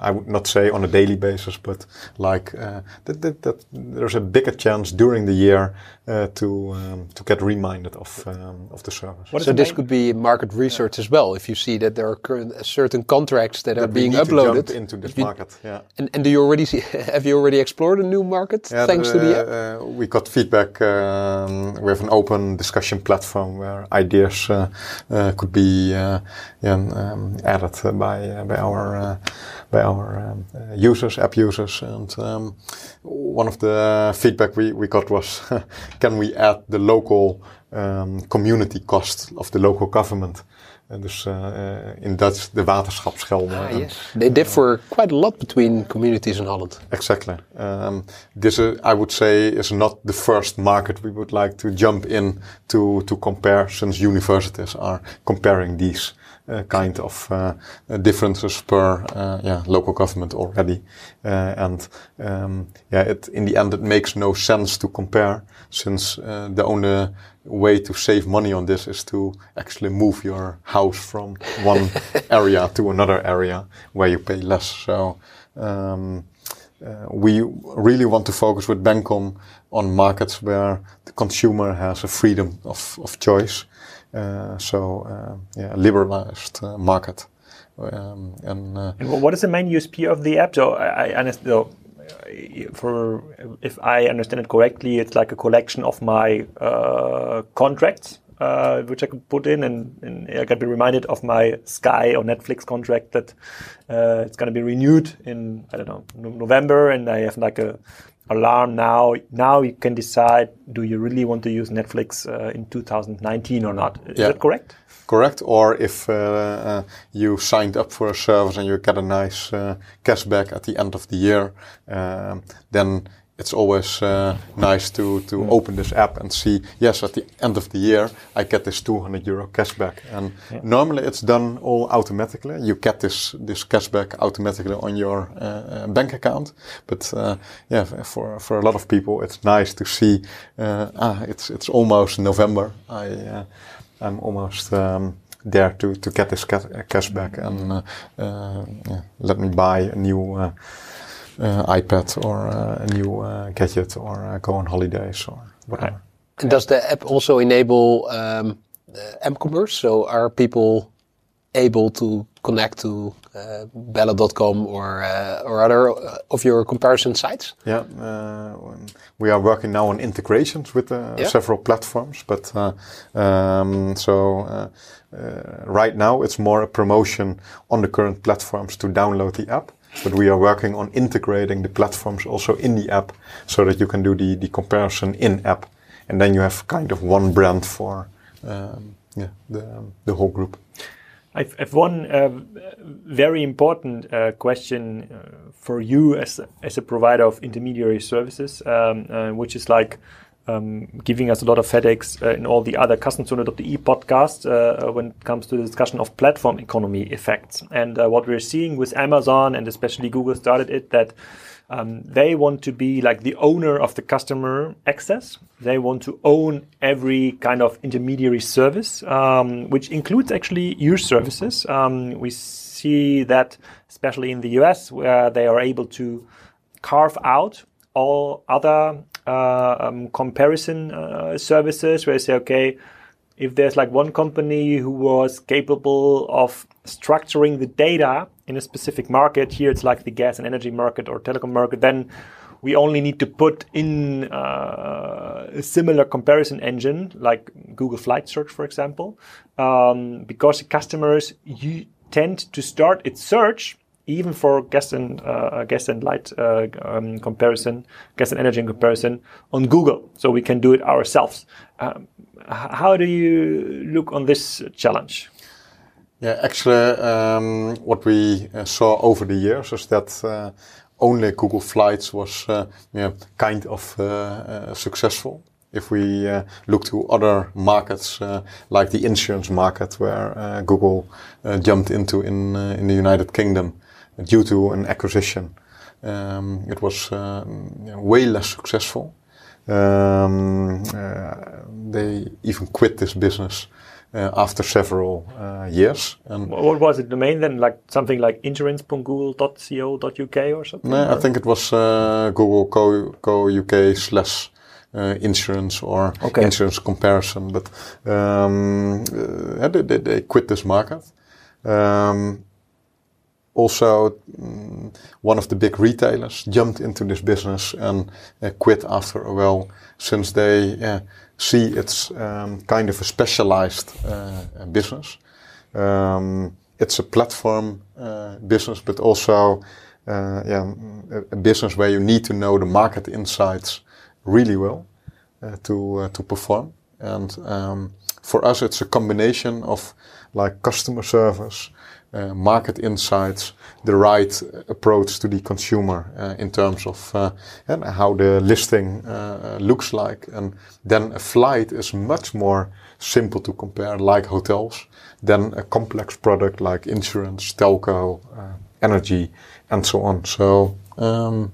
I would not say on a daily basis, but like uh, that, that, that, there's a bigger chance during the year uh, to um, to get reminded of um, of the service. so this could be market research yeah. as well. If you see that there are current, uh, certain contracts that, that are being uploaded into this you, market, yeah. And, and do you already see? <laughs> Have you already explored a new market yeah, thanks the, to the app? Uh, we got feedback. Um, we have an open discussion platform where ideas uh, could be um, added by by our by our um, uh, users, app users. And um, one of the feedback we, we got was, <laughs> can we add the local um, community cost of the local government En dus uh, in Dutch de waterschapsgelden. Ah, yes. They differ quite a lot between communities in Holland. Exactly. Um, this, uh, I would say, is not the first market we would like to jump in to, to compare, since universities are comparing these uh, kind of uh, differences per uh, yeah local government already, and um, yeah, it in the end it makes no sense to compare since the only way to save money on this is to actually move your house from <laughs> one area to another area where you pay less. So. Um, uh, we really want to focus with Bencom on markets where the consumer has a freedom of, of choice uh, so uh, yeah, liberalized uh, market. Um, and, and, what is the main USP of the app? So I, understand. So for if I understand it correctly, it's like a collection of my uh, contracts, uh, which I can put in, and, and, I can be reminded of my Sky or Netflix contract that uh, it's going to be renewed in I don't know November, and I have like a alarm now. Now you can decide: do you really want to use Netflix uh, in 2019 or not? Is yeah. that correct? Correct. Or if uh, uh, you signed up for a service and you get a nice uh, cashback at the end of the year, um, then it's always uh, nice to to mm. open this app and see yes at the end of the year I get this 200 euro cashback. And yeah. normally it's done all automatically. You get this this cashback automatically on your uh, uh bank account. But uh, yeah for for a lot of people it's nice to see uh, ah it's it's almost November. I uh, I'm almost um, there to to get this cash cashback. And yeah, let me buy a new uh, iPad or uh, a new uh, gadget or go on holidays or whatever. And does the app also enable um, m-commerce? So are people able to connect to uh, Bellen.com or uh, or other of your comparison sites? Yeah, uh, we are working now on integrations with yeah. several platforms, but um, so right now it's more a promotion on the current platforms to download the app but we are working on integrating the platforms also in the app so that you can do the, the comparison in app. And then you have kind of one brand for um, yeah, the, um, the whole group. I've, one uh, very important uh, question uh, for you as, as a provider of intermediary services, um, uh, which is like um, giving us a lot of headaches uh, in all the other Kassenzone.de podcasts uh, when it comes to the discussion of platform economy effects. And uh, what we're seeing with Amazon and especially Google started it that um, they want to be like the owner of the customer access. They want to own every kind of intermediary service, um, which includes actually your services. Um, we see that especially in the US where they are able to carve out all other uh, um, comparison uh, services where you say, okay, if there's like one company who was capable of structuring the data in a specific market, here it's like the gas and energy market or telecom market, then we only need to put in uh, a similar comparison engine like Google Flight Search, for example, um, because customers tend to start its search even for gas and uh, gas and light uh, um, comparison, gas and energy in comparison on Google, so we can do it ourselves. Um, how do you look on this challenge? Yeah, actually, um, what we uh, saw over the years is that uh, only Google Flights was uh, yeah, kind of uh, successful if we uh, look to other markets uh, like the insurance market where uh, Google jumped into in in the United Kingdom, due to an acquisition. Um, it was uh, way less successful. Um, uh, they even quit this business uh, after several uh, years. And what was it? Domain then, like something like insurance.google.co.uk or something? No, or? I think it was uh, Google Co, Co UK slash. Uh, insurance or okay. insurance comparison, but um, they, they, quit this market. Um, also um, one of the big retailers jumped into this business and uh, quit after a while since they uh, see it's um, kind of a specialized uh, business. Um, it's a platform uh, business, but also uh, yeah, a, business where you need to know the market insights really well uh, to to perform. And um, for us, it's a combination of like customer service, uh, market insights, the right approach to the consumer uh, in terms of uh, and how the listing uh, looks like. And then a flight is much more simple to compare, like hotels, than a complex product like insurance, telco, uh, energy, and so on. So, um,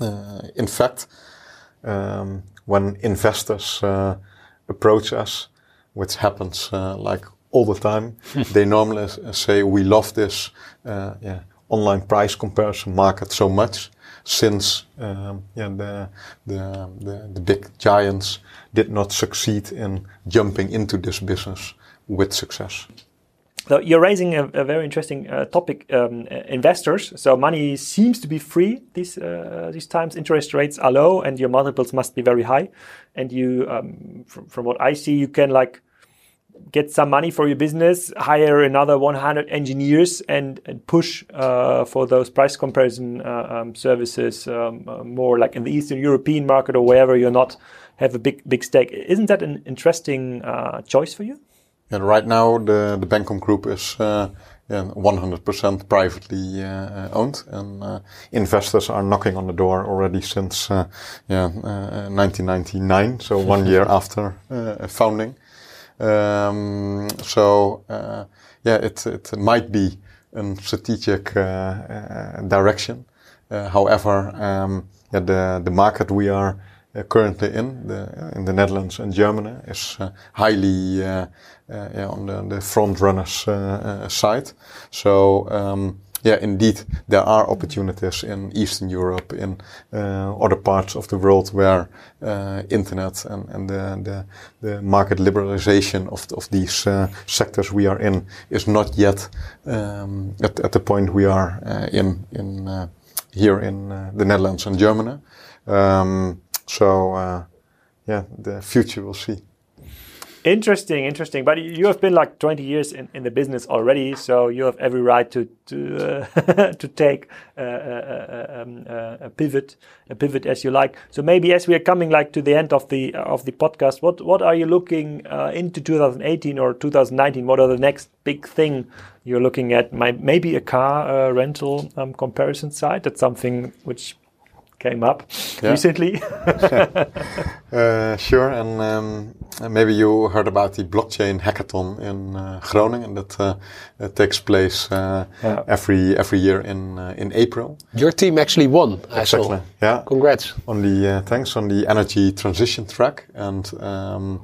uh, in fact, um, when investors approach us, which happens like all the time. <laughs> they normally say we love this uh, yeah, online price comparison market so much since um, yeah, the, the, the, the, big giants did not succeed in jumping into this business with success. So you're raising a, a very interesting uh, topic, um, investors. So money seems to be free these uh, these times. Interest rates are low, and your multiples must be very high. And you, um, from, from what I see, you can like get some money for your business, hire another 100 engineers, and, and push uh, for those price comparison uh, um, services um, uh, more like in the Eastern European market or wherever you're not have a big big stake. Isn't that an interesting uh, choice for you? And right now, the the Bencom Group is. Uh, yeah, 100% privately uh, owned, and investors are knocking on the door already since yeah 1999, so one <laughs> year after founding. Um, so uh, yeah, it it might be a strategic uh, uh, direction. however, um, yeah, the the market we are currently in the in the Netherlands and Germany is highly yeah, on the, the front runners side. So. Um, yeah, indeed, there are opportunities in Eastern Europe, in uh, other parts of the world where uh, internet and, and the, the, the, market liberalization of, of these uh, sectors we are in is not yet um, at, at the point we are uh, in, in uh, here in uh, the Netherlands and Germany. Um, so, yeah, the future we'll see. Interesting, interesting. But you have been like 20 years in, in the business already, so you have every right to to uh, <laughs> to take uh, uh, uh um, uh, a pivot, a pivot as you like. So maybe as we are coming like to the end of the of the podcast, what what are you looking uh, into 2018 or 2019? What are the next big thing you're looking at? Maybe a car rental um, comparison site. That's something which came up yeah. recently. <laughs> <laughs> uh, sure, and um, maybe you heard about the blockchain hackathon in uh, Groningen that uh, takes place uh, yeah. every every year in uh, in April. Your team actually won. Exactly. Yeah. Congrats. On the uh, thanks on the energy transition track, and um,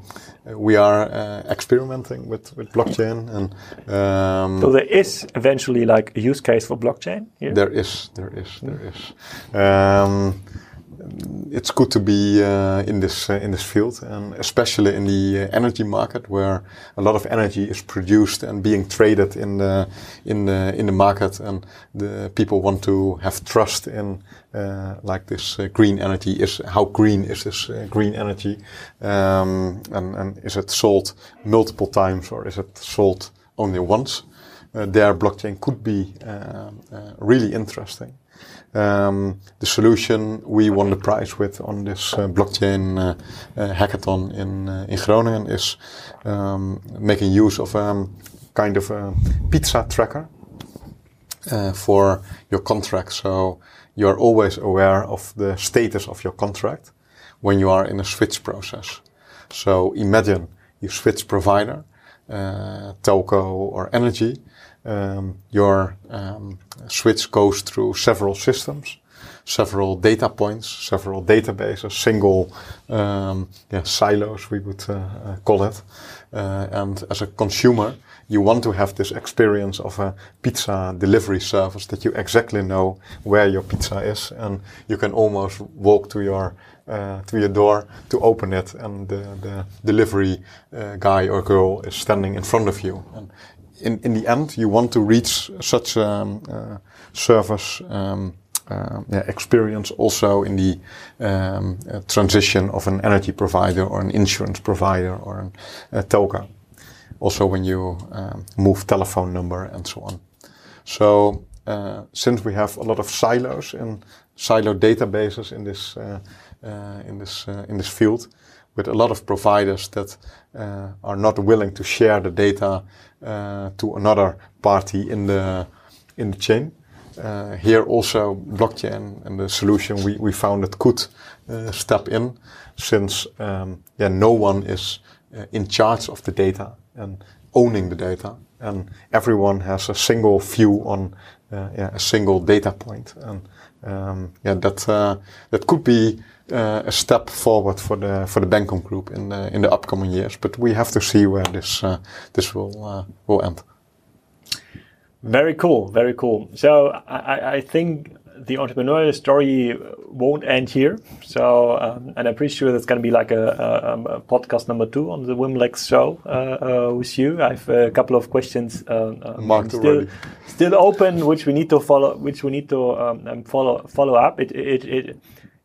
we are experimenting with with blockchain, and um, so there is eventually like a use case for blockchain. Here? There is. There is. There is. Um, it's good to be uh, in this uh, in this field, and especially in the uh, energy market, where a lot of energy is produced and being traded in the in the in the market, and the people want to have trust in uh, like this uh, green energy. Is how green is this green energy, um, and and is it sold multiple times or is it sold only once? their blockchain could be really interesting. Um, the solution we won the prize with on this uh, blockchain uh, uh, hackathon in uh, in Groningen is um, making use of a um, kind of a pizza tracker uh, for your contract. So you are always aware of the status of your contract when you are in a switch process. So imagine you switch provider, telco or energy, um, your um, switch goes through several systems, several data points, several databases, single um, yeah, silos, we would uh, uh, call it. Uh, and as a consumer, you want to have this experience of a pizza delivery service that you exactly know where your pizza is, and you can almost walk to your uh, to your door to open it, and the, the delivery uh, guy or girl is standing in front of you. And in, in the end, you want to reach such a um, uh, service um, yeah, experience also in the um, uh, transition of an energy provider or an insurance provider or an, a telco. Also, when you um, move telephone number and so on. So, uh, since we have a lot of silos and silo databases in this uh, uh, in this in this field, with a lot of providers that uh, are not willing to share the data uh, to another party in the in the chain. Uh, here also blockchain and the solution we, we found it could uh, step in since um, yeah no one is uh, in charge of the data and owning the data. And everyone has a single view on uh, yeah, a single data point. And um, yeah that uh, that could be uh, a step forward for the for the Bencom group in the in the upcoming years. But we have to see where this this will will end. Very cool, very cool. So I, I think the entrepreneurial story won't end here. So, um, and I'm pretty sure that's going to be like a, a, um, a, podcast number two on the WimLex show uh, uh, with you. I have a couple of questions uh, um, still, still open, which we need to follow, which we need to um, um follow follow up. It it it,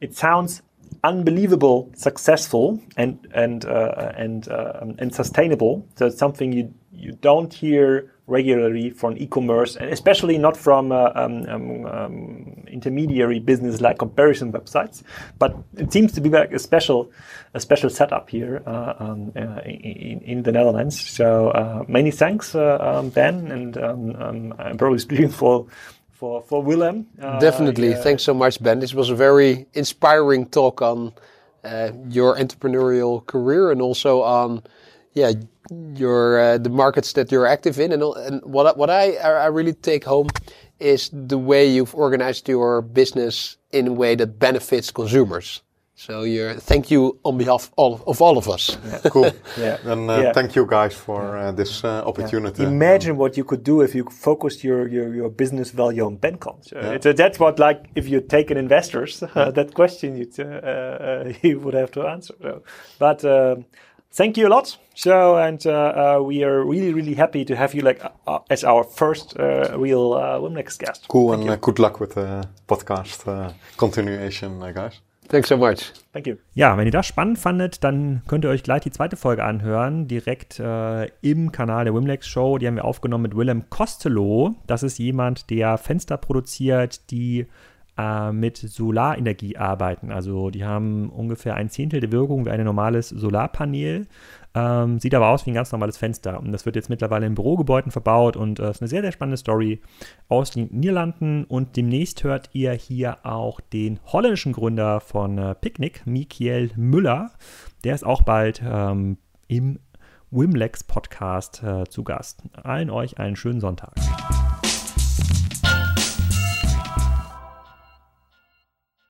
it sounds unbelievable successful and and uh, and uh, and sustainable. So it's something you you don't hear regularly from e-commerce, and especially not from uh, um, um, um, intermediary business like comparison websites. But it seems to be like a special, a special setup here uh, um, uh, in, in, the Netherlands. So uh, many thanks, um, Ben, and um, I'm probably speaking for. For, for Willem. Uh, Definitely. Thanks so much, Ben. This was a very inspiring talk on your entrepreneurial career and also on yeah your uh, the markets that you're active in and, and what what I I really take home is the way you've organized your business in a way that benefits consumers. So you're thank you on behalf of, of all of us. Yeah. <laughs> Cool. yeah. And uh, yeah. thank you guys for uh, this uh, opportunity. Yeah. Imagine what you could do if you focused your your, your business value on Bencom. So that's what like if you take an investors <laughs> that question you uh, <laughs> you would have to answer. So, but um, thank you a lot. So, and uh, uh, we are really, really happy to have you like uh, as our first uh, real uh, WimLex guest. Cool, thank and uh, good luck with the podcast continuation, guys. Thanks so much. Thank you. Ja, wenn ihr das spannend fandet, dann könnt ihr euch gleich die zweite Folge anhören, direkt äh, im Kanal der Wimlex Show. Die haben wir aufgenommen mit Willem Costello. Das ist jemand, der Fenster produziert, die äh, mit Solarenergie arbeiten. Also die haben ungefähr ein Zehntel der Wirkung wie ein normales Solarpanel. Ähm, sieht aber aus wie ein ganz normales Fenster. Und das wird jetzt mittlerweile in Bürogebäuden verbaut und äh, ist eine sehr, sehr spannende Story aus den Niederlanden. Und demnächst hört ihr hier auch den holländischen Gründer von äh, Picnic, Mikiel Müller. Der ist auch bald ähm, im Wimlex Podcast äh, zu Gast. Allen euch einen schönen Sonntag.